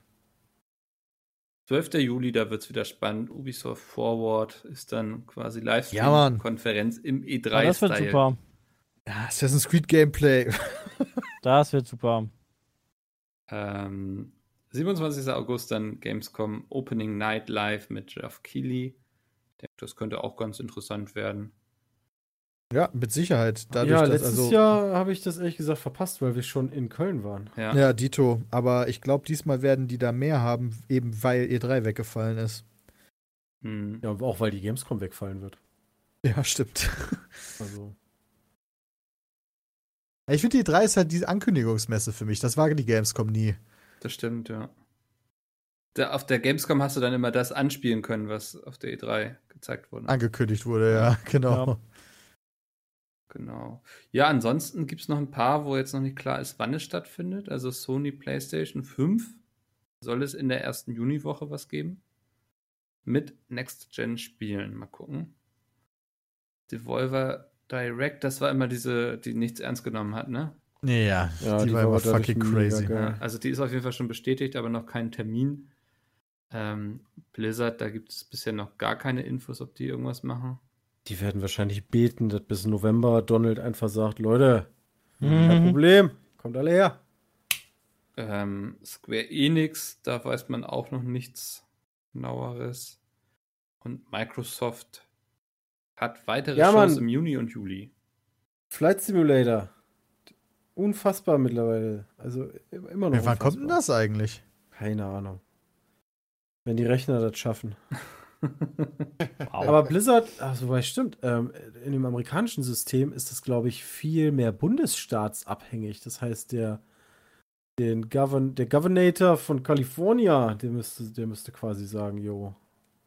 12. Juli, da wird es wieder spannend. Ubisoft Forward ist dann quasi Ja. Livestream-Konferenz im Ja, das wird E3-Style. super. Ja, Assassin's Creed Gameplay. Das wird super. Ähm, 27. August dann Gamescom Opening Night Live mit Jeff Keighley. Ich denke, das könnte auch ganz interessant werden. Ja, mit Sicherheit. Dadurch, ja, dass letztes also, Jahr habe ich das ehrlich gesagt verpasst, weil wir schon in Köln waren. Ja. Ja, Dito. Aber ich glaube, diesmal werden die da mehr haben, eben weil E3 weggefallen ist. Hm. Ja, auch weil die Gamescom wegfallen wird. Ja, stimmt. Also. Ich finde, die E3 ist halt diese Ankündigungsmesse für mich. Das war die Gamescom nie. Das stimmt, ja. Da, auf der Gamescom hast du dann immer das anspielen können, was auf der E3 gezeigt wurde. Angekündigt wurde, ja, genau. Ja. Genau. Ja, ansonsten gibt es noch ein paar, wo jetzt noch nicht klar ist, wann es stattfindet. Also Sony PlayStation 5 soll es in der ersten Juniwoche was geben. Mit Next-Gen-Spielen. Mal gucken. Devolver Direct, das war immer diese, die nichts ernst genommen hat, ne? Ja, Ja, die, die war immer fucking crazy. Ja. Also die ist auf jeden Fall schon bestätigt, aber noch kein Termin. Ähm, Blizzard, da gibt es bisher noch gar keine Infos, ob die irgendwas machen. Die werden wahrscheinlich beten, dass bis November Donald einfach sagt, Leute, Mhm. kein Problem, kommt alle her. Ähm, Square Enix, da weiß man auch noch nichts genaueres. Und Microsoft hat weitere Ja, Shows im Juni und Juli. Flight Simulator. Unfassbar mittlerweile. Also im- immer noch. Ja, wann kommt denn das eigentlich? Keine Ahnung. Wenn die Rechner das schaffen. Wow. Aber Blizzard, ach so, weiß stimmt, ähm, in dem amerikanischen System ist das, glaube ich, viel mehr bundesstaatsabhängig. Das heißt, der, den Govern, der Governator von California, der müsste, der müsste quasi sagen, jo,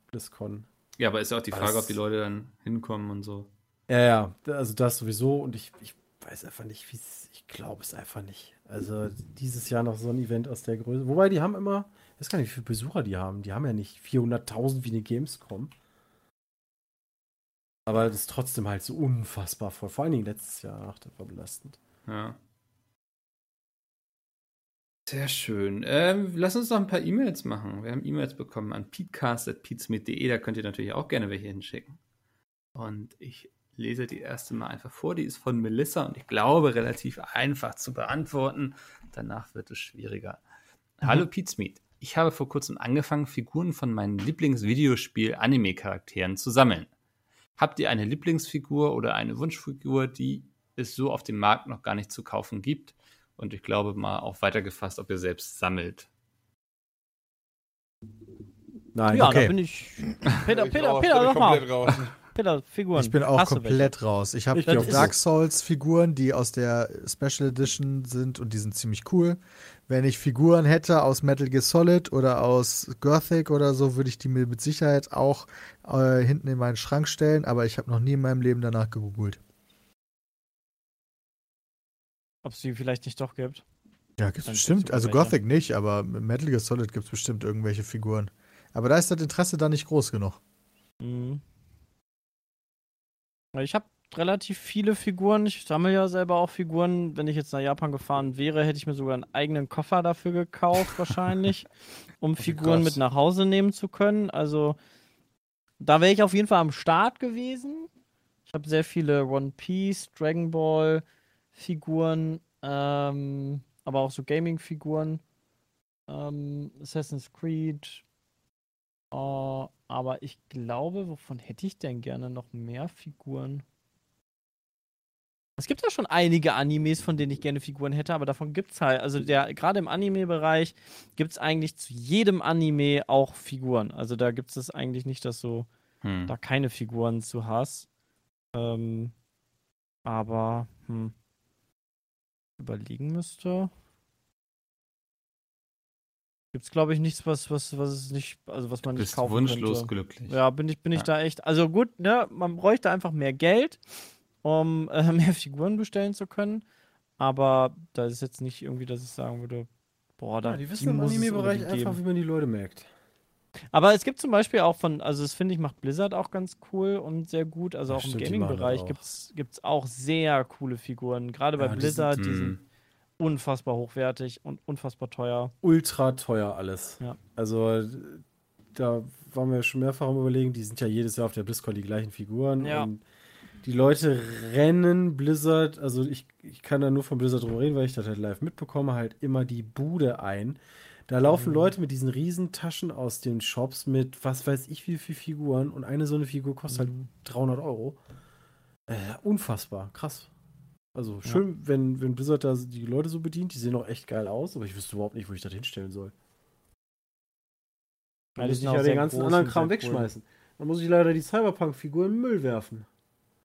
BlizzCon. Ja, aber ist ja auch die Frage, Was? ob die Leute dann hinkommen und so. Ja, ja, also das sowieso und ich, ich weiß einfach nicht, wie es, ich glaube es einfach nicht. Also dieses Jahr noch so ein Event aus der Größe. Wobei, die haben immer, ich weiß gar nicht, wie viele Besucher die haben. Die haben ja nicht 400.000 wie eine Gamescom. Aber das ist trotzdem halt so unfassbar voll. Vor allen Dingen letztes Jahr, ach, das war belastend. Ja. Sehr schön. Ähm, lass uns noch ein paar E-Mails machen. Wir haben E-Mails bekommen an peatcast.peatsmith.de. Da könnt ihr natürlich auch gerne welche hinschicken. Und ich lese die erste mal einfach vor. Die ist von Melissa und ich glaube relativ einfach zu beantworten. Danach wird es schwieriger. Hallo Peatsmeet. Ich habe vor kurzem angefangen, Figuren von meinen Lieblingsvideospiel-Anime-Charakteren zu sammeln. Habt ihr eine Lieblingsfigur oder eine Wunschfigur, die es so auf dem Markt noch gar nicht zu kaufen gibt? Und ich glaube mal auch weitergefasst, ob ihr selbst sammelt. Nein, ja, okay. da bin ich. Peter, Ich Peter, Peter, sag mal. Figuren. Ich bin auch Hast komplett raus. Ich habe Dark Souls Figuren, die aus der Special Edition sind und die sind ziemlich cool. Wenn ich Figuren hätte aus Metal Gear Solid oder aus Gothic oder so, würde ich die mir mit Sicherheit auch äh, hinten in meinen Schrank stellen, aber ich habe noch nie in meinem Leben danach gegoogelt. Ob es die vielleicht nicht doch gibt. Ja, gibt's Dann bestimmt. Also. Gothic nicht, aber Metal Gear Solid gibt's bestimmt irgendwelche Figuren. Aber da ist das Interesse da nicht groß genug. Mhm. Ich habe relativ viele Figuren. Ich sammle ja selber auch Figuren. Wenn ich jetzt nach Japan gefahren wäre, hätte ich mir sogar einen eigenen Koffer dafür gekauft, wahrscheinlich, um Figuren mit nach Hause nehmen zu können. Also, da wäre ich auf jeden Fall am Start gewesen. Ich habe sehr viele One Piece, Dragon Ball Figuren, ähm, aber auch so Gaming-Figuren. Ähm, Assassin's Creed, äh, aber ich glaube, wovon hätte ich denn gerne noch mehr Figuren? Es gibt ja schon einige Animes, von denen ich gerne Figuren hätte, aber davon gibt es halt, also der, gerade im Anime-Bereich gibt es eigentlich zu jedem Anime auch Figuren. Also da gibt es eigentlich nicht, dass du Hm. da keine Figuren zu hast. Ähm, aber, hm, überlegen müsste. Gibt's, glaube ich, nichts, was, was, was es nicht, also was man nicht Bist kaufen wunschlos könnte. glücklich. Ja, bin ich, bin ich Ja. da echt. Also gut, ne, man bräuchte einfach mehr Geld, um äh, mehr Figuren bestellen zu können. Aber da ist jetzt nicht irgendwie, dass ich sagen würde, boah, da Ja, die wissen im muss es Anime-Bereich einfach, wie man die Leute merkt. Aber es gibt zum Beispiel auch von, also das finde ich, macht Blizzard auch ganz cool und sehr gut. Also auch im stimmt, die machen Gaming-Bereich gibt's gibt's auch sehr coole Figuren. Gerade bei Ja, die Blizzard, die Hm. sind unfassbar hochwertig und unfassbar teuer. Ultra teuer alles. Ja. Also da waren wir schon mehrfach am überlegen, die sind ja jedes Jahr auf der BlizzCon die gleichen Figuren. Ja. Und die Leute rennen Blizzard, also ich, ich kann da nur von Blizzard drüber reden, weil ich das halt live mitbekomme, halt immer die Bude ein. Da laufen Mhm. Leute mit diesen riesen Taschen aus den Shops mit was weiß ich wie viel Figuren und eine so eine Figur kostet Mhm. halt 300 Euro. Äh, unfassbar, krass. Also schön, wenn, wenn Blizzard da die Leute so bedient, die sehen auch echt geil aus, aber ich wüsste überhaupt nicht, wo ich das hinstellen soll. Ja, muss ich auch ja den ganzen anderen Kram sehr cool. wegschmeißen. Dann muss ich leider die Cyberpunk-Figur in den Müll werfen.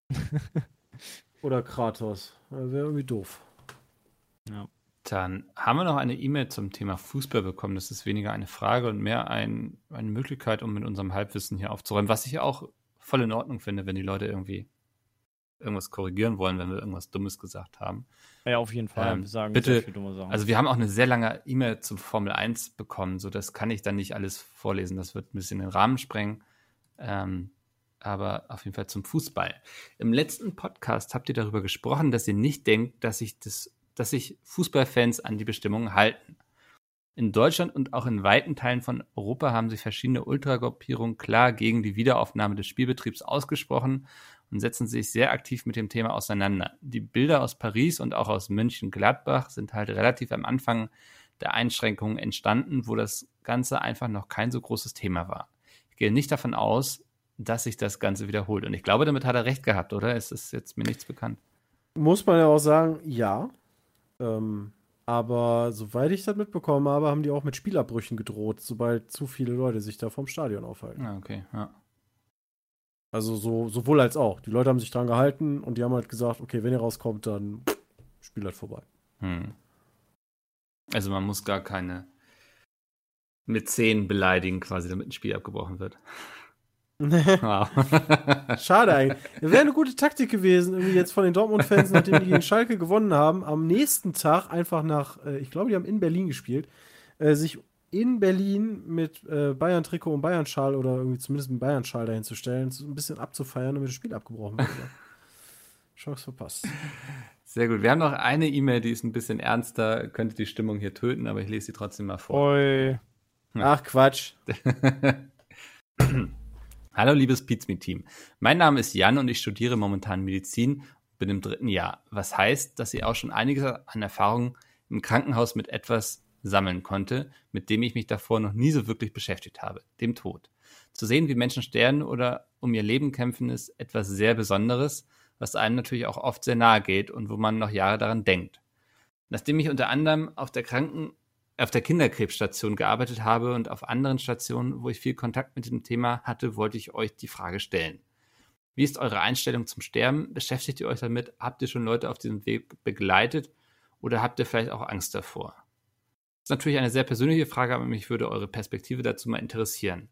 Oder Kratos. Das wäre irgendwie doof. Dann haben wir noch eine E-Mail zum Thema Fußball bekommen. Das ist weniger eine Frage und mehr ein, eine Möglichkeit, um mit unserem Halbwissen hier aufzuräumen, was ich auch voll in Ordnung finde, wenn die Leute irgendwie irgendwas korrigieren wollen, wenn wir irgendwas Dummes gesagt haben. Ja, auf jeden Fall. Ähm, wir sagen bitte. Also wir haben auch eine sehr lange E-Mail zum Formel 1 bekommen, so das kann ich dann nicht alles vorlesen. Das wird ein bisschen den Rahmen sprengen. Ähm, aber auf jeden Fall zum Fußball. Im letzten Podcast habt ihr darüber gesprochen, dass ihr nicht denkt, dass sich, das, dass sich Fußballfans an die Bestimmungen halten. In Deutschland und auch in weiten Teilen von Europa haben sich verschiedene Ultragruppierungen klar gegen die Wiederaufnahme des Spielbetriebs ausgesprochen und setzen sich sehr aktiv mit dem Thema auseinander. Die Bilder aus Paris und auch aus München-Gladbach sind halt relativ am Anfang der Einschränkungen entstanden, wo das Ganze einfach noch kein so großes Thema war. Ich gehe nicht davon aus, dass sich das Ganze wiederholt. Und ich glaube, damit hat er recht gehabt, oder? Es ist jetzt mir nichts bekannt. Muss man ja auch sagen, ja. Ähm, aber soweit ich das mitbekommen habe, haben die auch mit Spielabbrüchen gedroht, sobald zu viele Leute sich da vom Stadion aufhalten. Ja, okay, ja. Also so, sowohl als auch. Die Leute haben sich dran gehalten und die haben halt gesagt, okay, wenn ihr rauskommt, dann spielt halt vorbei. Hm. Also man muss gar keine mit zehn beleidigen, quasi, damit ein Spiel abgebrochen wird. Wow. Schade eigentlich. Wäre eine gute Taktik gewesen, irgendwie jetzt von den Dortmund-Fans, nachdem die gegen Schalke gewonnen haben, am nächsten Tag einfach nach, äh, ich glaube, die haben in Berlin gespielt, äh, sich in Berlin mit äh, Bayern-Trikot und Bayern-Schal oder irgendwie zumindest mit Bayern-Schal dahin zu stellen, so ein bisschen abzufeiern, damit das Spiel abgebrochen wird. Chance verpasst. Sehr gut. Wir haben noch eine E-Mail, die ist ein bisschen ernster, könnte die Stimmung hier töten, aber ich lese sie trotzdem mal vor. Oi. Ach, Quatsch. Hallo, liebes Pizmi-Team. Mein Name ist Jan und ich studiere momentan Medizin und bin im dritten Jahr. Was heißt, dass ich auch schon einiges an Erfahrung im Krankenhaus mit etwas sammeln konnte, mit dem ich mich davor noch nie so wirklich beschäftigt habe, dem Tod. Zu sehen, wie Menschen sterben oder um ihr Leben kämpfen, ist etwas sehr Besonderes, was einem natürlich auch oft sehr nahe geht und wo man noch Jahre daran denkt. Nachdem ich unter anderem auf der Kranken auf der Kinderkrebsstation gearbeitet habe und auf anderen Stationen, wo ich viel Kontakt mit dem Thema hatte, wollte ich euch die Frage stellen. Wie ist eure Einstellung zum Sterben? Beschäftigt ihr euch damit? Habt ihr schon Leute auf diesem Weg begleitet oder habt ihr vielleicht auch Angst davor? Das ist natürlich eine sehr persönliche Frage, aber mich würde eure Perspektive dazu mal interessieren.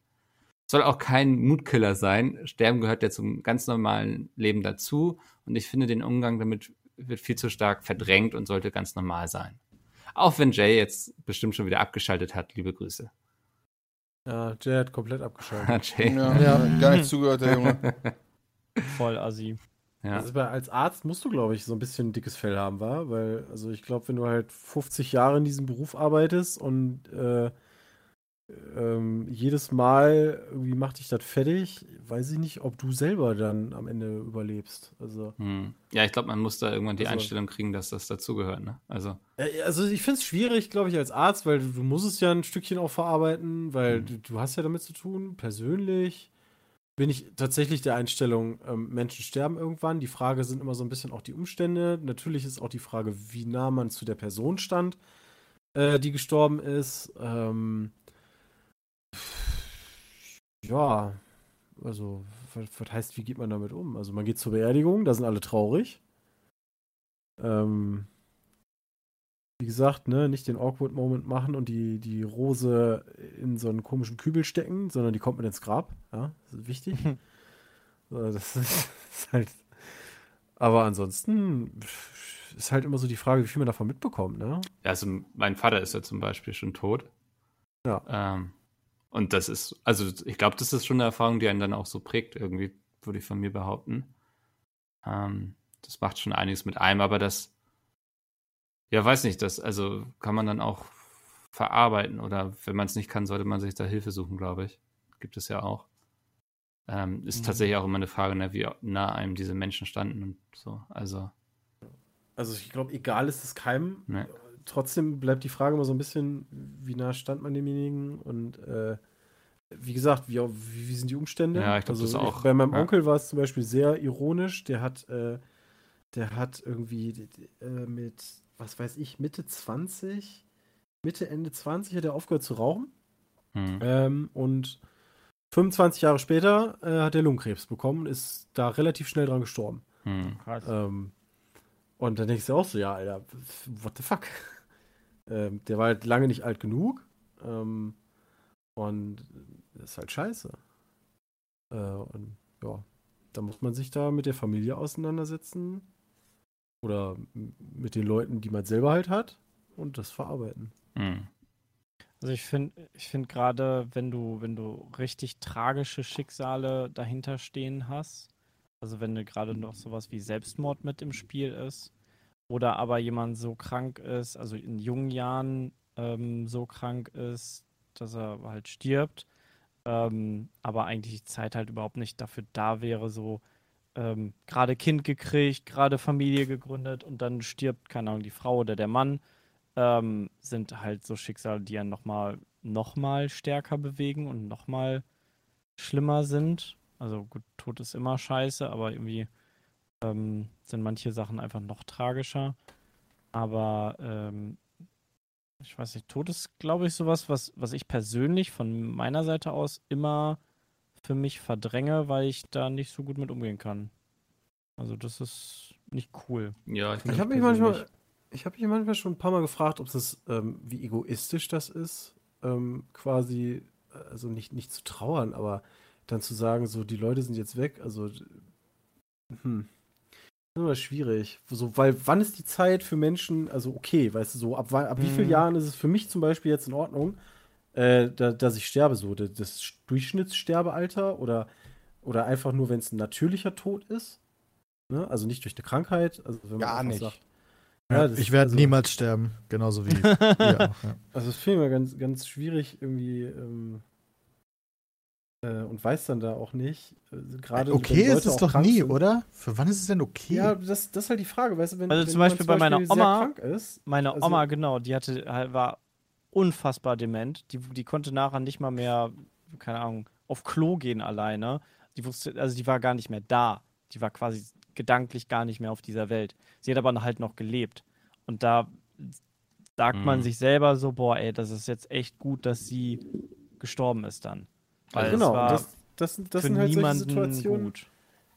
Soll auch kein Mutkiller sein. Sterben gehört ja zum ganz normalen Leben dazu und ich finde, den Umgang damit wird viel zu stark verdrängt und sollte ganz normal sein. Auch wenn Jay jetzt bestimmt schon wieder abgeschaltet hat. Liebe Grüße. Ja, Jay hat komplett abgeschaltet. Jay. Ja, Ja. gar nicht zugehört, der Junge. Voll assi. Ja. Also als Arzt musst du, glaube ich, so ein bisschen ein dickes Fell haben, war, weil, also ich glaube, wenn du halt 50 Jahre in diesem Beruf arbeitest und äh, ähm, jedes Mal irgendwie macht dich das fertig, weiß ich nicht, ob du selber dann am Ende überlebst. Also, Hm. ja, ich glaube, man muss da irgendwann die Also- Einstellung kriegen, dass das dazugehört. Ne? Also, also ich finde es schwierig, glaube ich, als Arzt, weil du, du musst es ja ein Stückchen auch verarbeiten, weil Mhm. du, du hast ja damit zu tun. Persönlich bin ich tatsächlich der Einstellung, ähm, Menschen sterben irgendwann. Die Frage sind immer so ein bisschen auch die Umstände. Natürlich ist auch die Frage, wie nah man zu der Person stand, äh, die gestorben ist. Ähm, ja, also, was, was heißt, wie geht man damit um? Also, man geht zur Beerdigung, da sind alle traurig. Ähm, wie gesagt, ne, nicht den awkward Moment machen und die, die Rose in so einen komischen Kübel stecken, sondern die kommt mit ins Grab. Ja, das ist wichtig. So, das ist, ist halt. Aber ansonsten ist halt immer so die Frage, wie viel man davon mitbekommt, ne? ja, also mein Vater ist ja zum Beispiel schon tot. Ja. Ähm, und das ist, also ich glaube, das ist schon eine Erfahrung, die einen dann auch so prägt, irgendwie, würde ich von mir behaupten. Ähm, das macht schon einiges mit einem, aber das, ja, weiß nicht, das, also kann man dann auch verarbeiten oder wenn man es nicht kann, sollte man sich da Hilfe suchen, glaube ich. Gibt es ja auch. Ähm, ist Mhm. tatsächlich auch immer eine Frage, ne, wie nah einem diese Menschen standen und so. Also, Also ich glaube, egal ist es keinem. ne. Trotzdem bleibt die Frage immer so ein bisschen, wie nah stand man demjenigen und äh, wie gesagt, wie, wie, sind die Umstände? Ja, ich glaub, also das auch. Bei meinem Ja. Onkel war es zum Beispiel sehr ironisch. Der hat, äh, der hat irgendwie äh, mit, was weiß ich, Mitte 20, Mitte, Ende 20 hat er aufgehört zu rauchen. Hm. Ähm, und 25 Jahre später äh, hat er Lungenkrebs bekommen und ist da relativ schnell dran gestorben. Hm. Krass. Ähm, und dann denkst du auch so, ja, Alter, what the fuck? ähm, der war halt lange nicht alt genug. Ähm, und das ist halt scheiße. Äh, und ja, da muss man sich da mit der Familie auseinandersetzen. Oder mit den Leuten, die man selber halt hat. Und das verarbeiten. Hm. Also ich finde, ich finde gerade, wenn du, wenn du richtig tragische Schicksale dahinter stehen hast, also wenn du gerade noch sowas wie Selbstmord mit im Spiel ist, oder aber jemand so krank ist, also in jungen Jahren ähm, so krank ist, dass er halt stirbt, ähm, aber eigentlich die Zeit halt überhaupt nicht dafür da wäre, so ähm, gerade Kind gekriegt, gerade Familie gegründet und dann stirbt, keine Ahnung, die Frau oder der Mann, ähm, sind halt so Schicksale, die ja nochmal noch mal stärker bewegen und nochmal schlimmer sind. Also gut, Tod ist immer scheiße, aber irgendwie ähm, sind manche Sachen einfach noch tragischer. Aber ähm, ich weiß nicht, Tod ist, glaube ich, sowas, was, was ich persönlich von meiner Seite aus immer für mich verdränge, weil ich da nicht so gut mit umgehen kann. Also das ist nicht cool. Ja, Ich habe mich manchmal, ich habe mich manchmal schon ein paar Mal gefragt, ob das, ähm, wie egoistisch das ist, ähm, quasi, also nicht, nicht zu trauern, aber dann zu sagen, so die Leute sind jetzt weg, also hm. Immer schwierig. So, weil wann ist die Zeit für Menschen, also okay, weißt du, so, ab, wann- ab wie vielen Mhm. Jahren ist es für mich zum Beispiel jetzt in Ordnung, äh, da, dass ich sterbe, so das, Durchschnittssterbealter oder, oder einfach nur, wenn es ein natürlicher Tod ist. Ne? Also nicht durch eine Krankheit. Also wenn man Gar nicht. Sagt, Ja, Ja, ich werde also- niemals sterben, genauso wie auch. Ja. Also das finde ich immer ganz, ganz schwierig irgendwie ähm, äh, und weiß dann da auch nicht. Also gerade Okay ist es doch nie, sind. oder? Für wann ist es denn okay? Ja, das, das ist halt die Frage, weißt du, wenn, Also wenn zum jemand Beispiel bei meiner Oma- krank ist. Meine Also- Oma, genau, die hatte, halt- war unfassbar dement. Die, die konnte nachher nicht mal mehr, keine Ahnung, auf Klo gehen alleine. Die wusste, also die war gar nicht mehr da. Die war quasi gedanklich gar nicht mehr auf dieser Welt. Sie hat aber halt noch gelebt. Und da sagt man Mhm. sich selber so, boah, ey, das ist jetzt echt gut, dass sie gestorben ist dann. Weil es genau, das, das, das für sind halt solche niemanden Situationen. gut.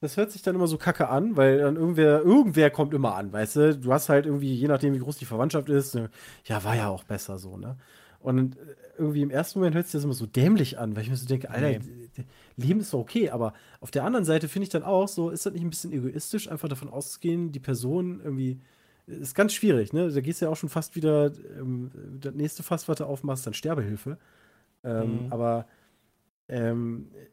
Das hört sich dann immer so kacke an, weil dann irgendwer, irgendwer kommt immer an, weißt du? Du hast halt irgendwie, je nachdem, wie groß die Verwandtschaft ist, ne, ja, war ja auch besser so, ne? Und äh, irgendwie im ersten Moment hört sich das immer so dämlich an, weil ich mir so denke, Alter, Nee. Leben ist doch okay, aber auf der anderen Seite finde ich dann auch so, ist das nicht ein bisschen egoistisch, einfach davon auszugehen, die Person irgendwie, ist ganz schwierig, ne? Da gehst du ja auch schon fast wieder, ähm, das nächste Fass, was du aufmachst, dann Sterbehilfe. Ähm, Mhm. Aber ähm, äh,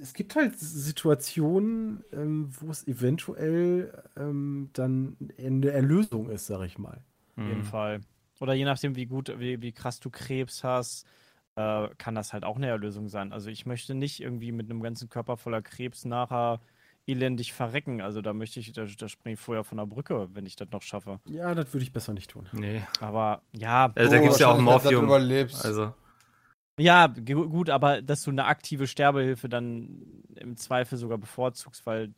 es gibt halt Situationen, ähm, wo es eventuell ähm, dann eine Erlösung ist, sag ich mal. Auf jeden Mhm. Fall. Oder je nachdem, wie gut, wie, wie krass du Krebs hast, äh, kann das halt auch eine Erlösung sein. Also ich möchte nicht irgendwie mit einem ganzen Körper voller Krebs nachher elendig verrecken. Also da möchte ich, da, da springe ich vorher von der Brücke, wenn ich das noch schaffe. Ja, das würde ich besser nicht tun. Nee. Aber ja, Also da Oh, gibt es ja auch Morphium. überlebst. Also, ja, gu- gut, aber dass du eine aktive Sterbehilfe dann im Zweifel sogar bevorzugst, weil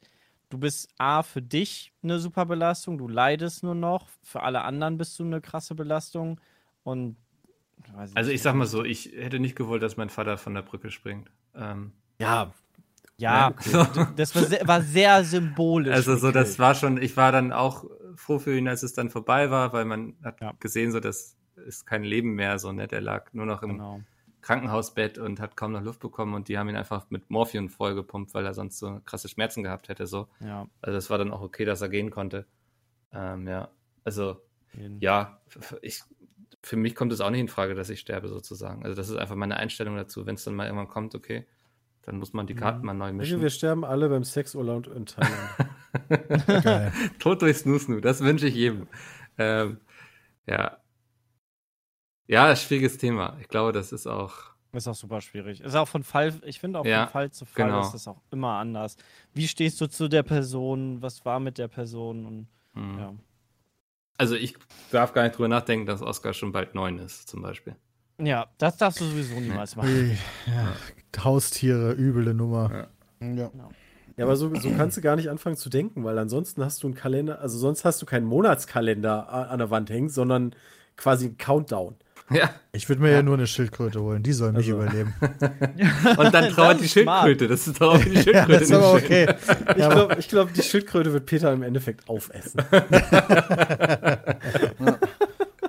du bist A für dich eine super Belastung, du leidest nur noch, für alle anderen bist du eine krasse Belastung und weiß also nicht, ich sag mal so, ich hätte nicht gewollt, dass mein Vater von der Brücke springt. Ähm, Ja, Ja, das war sehr, war sehr symbolisch. also so, das war schon, ich war dann auch froh für ihn, als es dann vorbei war, weil man hat Ja. gesehen, so das ist kein Leben mehr, so, ne? Der lag nur noch im Genau. Krankenhausbett und hat kaum noch Luft bekommen und die haben ihn einfach mit Morphium vollgepumpt, weil er sonst so krasse Schmerzen gehabt hätte, so. Ja. Also das war dann auch okay, dass er gehen konnte. Ähm, ja, also jeden- ja, ich, für mich kommt es auch nicht in Frage, dass ich sterbe sozusagen. Also das ist einfach meine Einstellung dazu. Wenn es dann mal irgendwann kommt, okay, dann muss man die Karten mal neu mischen. wir sterben alle beim Sexurlaub in Thailand. Tod durch Snoo Snoo, das wünsche ich jedem. Ähm, ja. Ja, schwieriges Thema. Ich glaube, das ist auch. Ist auch super schwierig. Ist auch von Fall, ich finde auch Ja, von Fall zu Fall genau. ist das auch immer anders. Wie stehst du zu der Person? Was war mit der Person? Und Hm. ja. Also ich darf gar nicht drüber nachdenken, dass Oscar schon bald neun ist, zum Beispiel. Ja, das darfst du sowieso niemals machen. Ui, ja. Haustiere, üble Nummer. Ja. ja, aber so, so kannst du gar nicht anfangen zu denken, weil ansonsten hast du einen Kalender, also sonst hast du keinen Monatskalender an der Wand hängen, sondern quasi einen Countdown. Ja. Ich würde mir ja. nur eine Schildkröte holen, die soll mich Also. überleben. Und dann trauert die. Schildkröte. Das ist auch die Ja, Schildkröte. das ist aber okay. Ich glaube, ich glaub, die Schildkröte wird Peter im Endeffekt aufessen.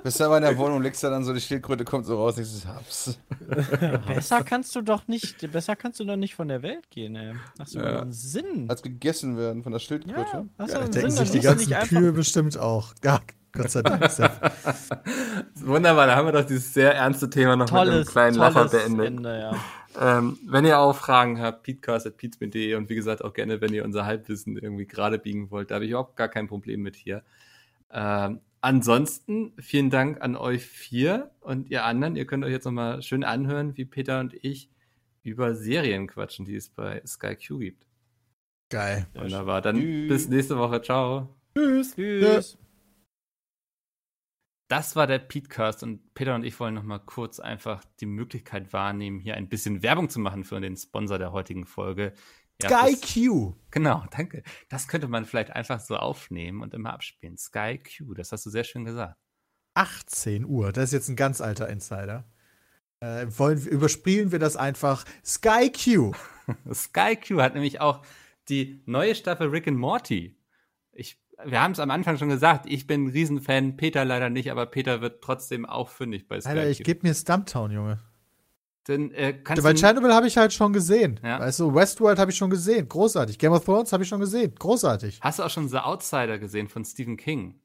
Bist du aber in der Wohnung, legst du dann so, die Schildkröte kommt so raus, nächstes Haps. Besser kannst du doch nicht, besser kannst du doch nicht von der Welt gehen, ey. Hast du Ja. ja. einen Sinn? Als gegessen werden von der Ja, Schildkröte. hast du Da einen denken Sinn? Dann sich die ganzen Kühe bestimmt auch. Ja, Gott sei Dank. Wunderbar, da haben wir doch dieses sehr ernste Thema noch mit einem Tolles, kleinen Lacher tolles beendet. Ende, ja. Ähm, wenn ihr auch Fragen habt, peatcast.peatsmin.de und wie gesagt auch gerne, wenn ihr unser Halbwissen irgendwie gerade biegen wollt, da habe ich überhaupt gar kein Problem mit hier. Ähm, ansonsten vielen Dank an euch vier und ihr anderen. Ihr könnt euch jetzt nochmal schön anhören, wie Peter und ich über Serien quatschen, die es bei Sky Q gibt. Geil. Wunderbar. Dann bis nächste Woche. Ciao. Tschüss. Tschüss. Das war der Petecast und Peter und ich wollen noch mal kurz einfach die Möglichkeit wahrnehmen, hier ein bisschen Werbung zu machen für den Sponsor der heutigen Folge. Ja, Sky das- Q. Genau, danke. Das könnte man vielleicht einfach so aufnehmen und immer abspielen. Sky Q, das hast du sehr schön gesagt. 18 Uhr. Das ist jetzt ein ganz alter Insider. Äh, wollen, überspielen wir das einfach. Sky Q. Sky Q hat nämlich auch die neue Staffel Rick and Morty. Wir haben es am Anfang schon gesagt, ich bin ein Riesenfan, Peter leider nicht, aber Peter wird trotzdem auch fündig bei Sky Alter, ich Q. geb mir Stumptown, Junge. Denn, äh, kannst Weil Chernobyl habe ich halt schon gesehen. Ja. Weißt du, Westworld habe ich schon gesehen. Großartig. Game of Thrones habe ich schon gesehen. Großartig. hast du auch schon The Outsider gesehen von Stephen King?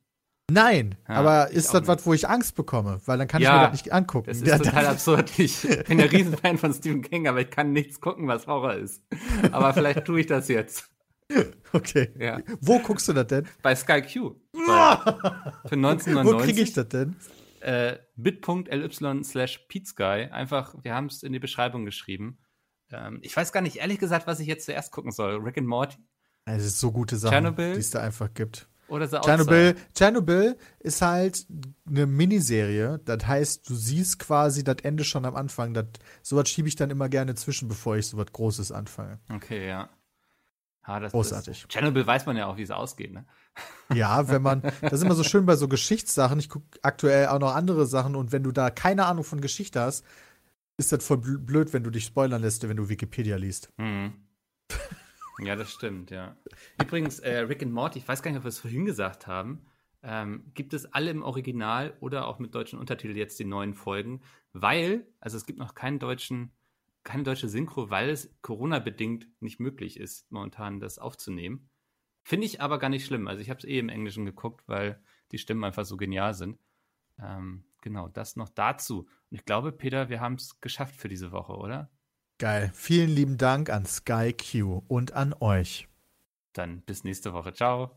Nein, Ja, aber ist das was, wo ich Angst bekomme? Weil dann kann Ja, ich mir das nicht angucken. Das ist Ja, total absurd. Ich bin ein Riesenfan von Stephen King, aber ich kann nichts gucken, was Horror ist. Aber vielleicht tue ich das jetzt. Okay. Ja. Wo guckst du das denn? Bei Sky Q. Bei, für Wo 1999. kriege ich das denn? Äh, bit.ly slash PeteSky. Einfach, wir haben es in die Beschreibung geschrieben. Ähm, ich weiß gar nicht, ehrlich gesagt, was ich jetzt zuerst gucken soll. Rick and Morty Es ist so gute Sachen, die es da einfach gibt. oder The Tschernobyl, Outsider? Tschernobyl ist halt eine Miniserie. Das heißt, du siehst quasi das Ende schon am Anfang. Das, sowas schiebe ich dann immer gerne zwischen, bevor ich sowas Großes anfange. Okay, ja. Ah, das, Großartig. Das, Chernobyl weiß man ja auch, wie es ausgeht, ne? Ja, wenn man, das ist immer so schön bei so Geschichtssachen. Ich gucke aktuell auch noch andere Sachen und wenn du da keine Ahnung von Geschichte hast, ist das voll bl- blöd, wenn du dich spoilern lässt, wenn du Wikipedia liest. Mhm. Ja, das stimmt, ja. Übrigens, äh, Rick and Morty, ich weiß gar nicht, ob wir es vorhin gesagt haben, ähm, gibt es alle im Original oder auch mit deutschen Untertiteln jetzt die neuen Folgen, weil, also es gibt noch keinen deutschen, keine deutsche Synchro, weil es Corona-bedingt nicht möglich ist, momentan das aufzunehmen. Finde ich aber gar nicht schlimm. Also ich habe es eh im Englischen geguckt, weil die Stimmen einfach so genial sind. Ähm, genau, das noch dazu. Und ich glaube, Peter, wir haben es geschafft für diese Woche, oder? Geil. Vielen lieben Dank an Sky Q und an euch. Dann bis nächste Woche. Ciao.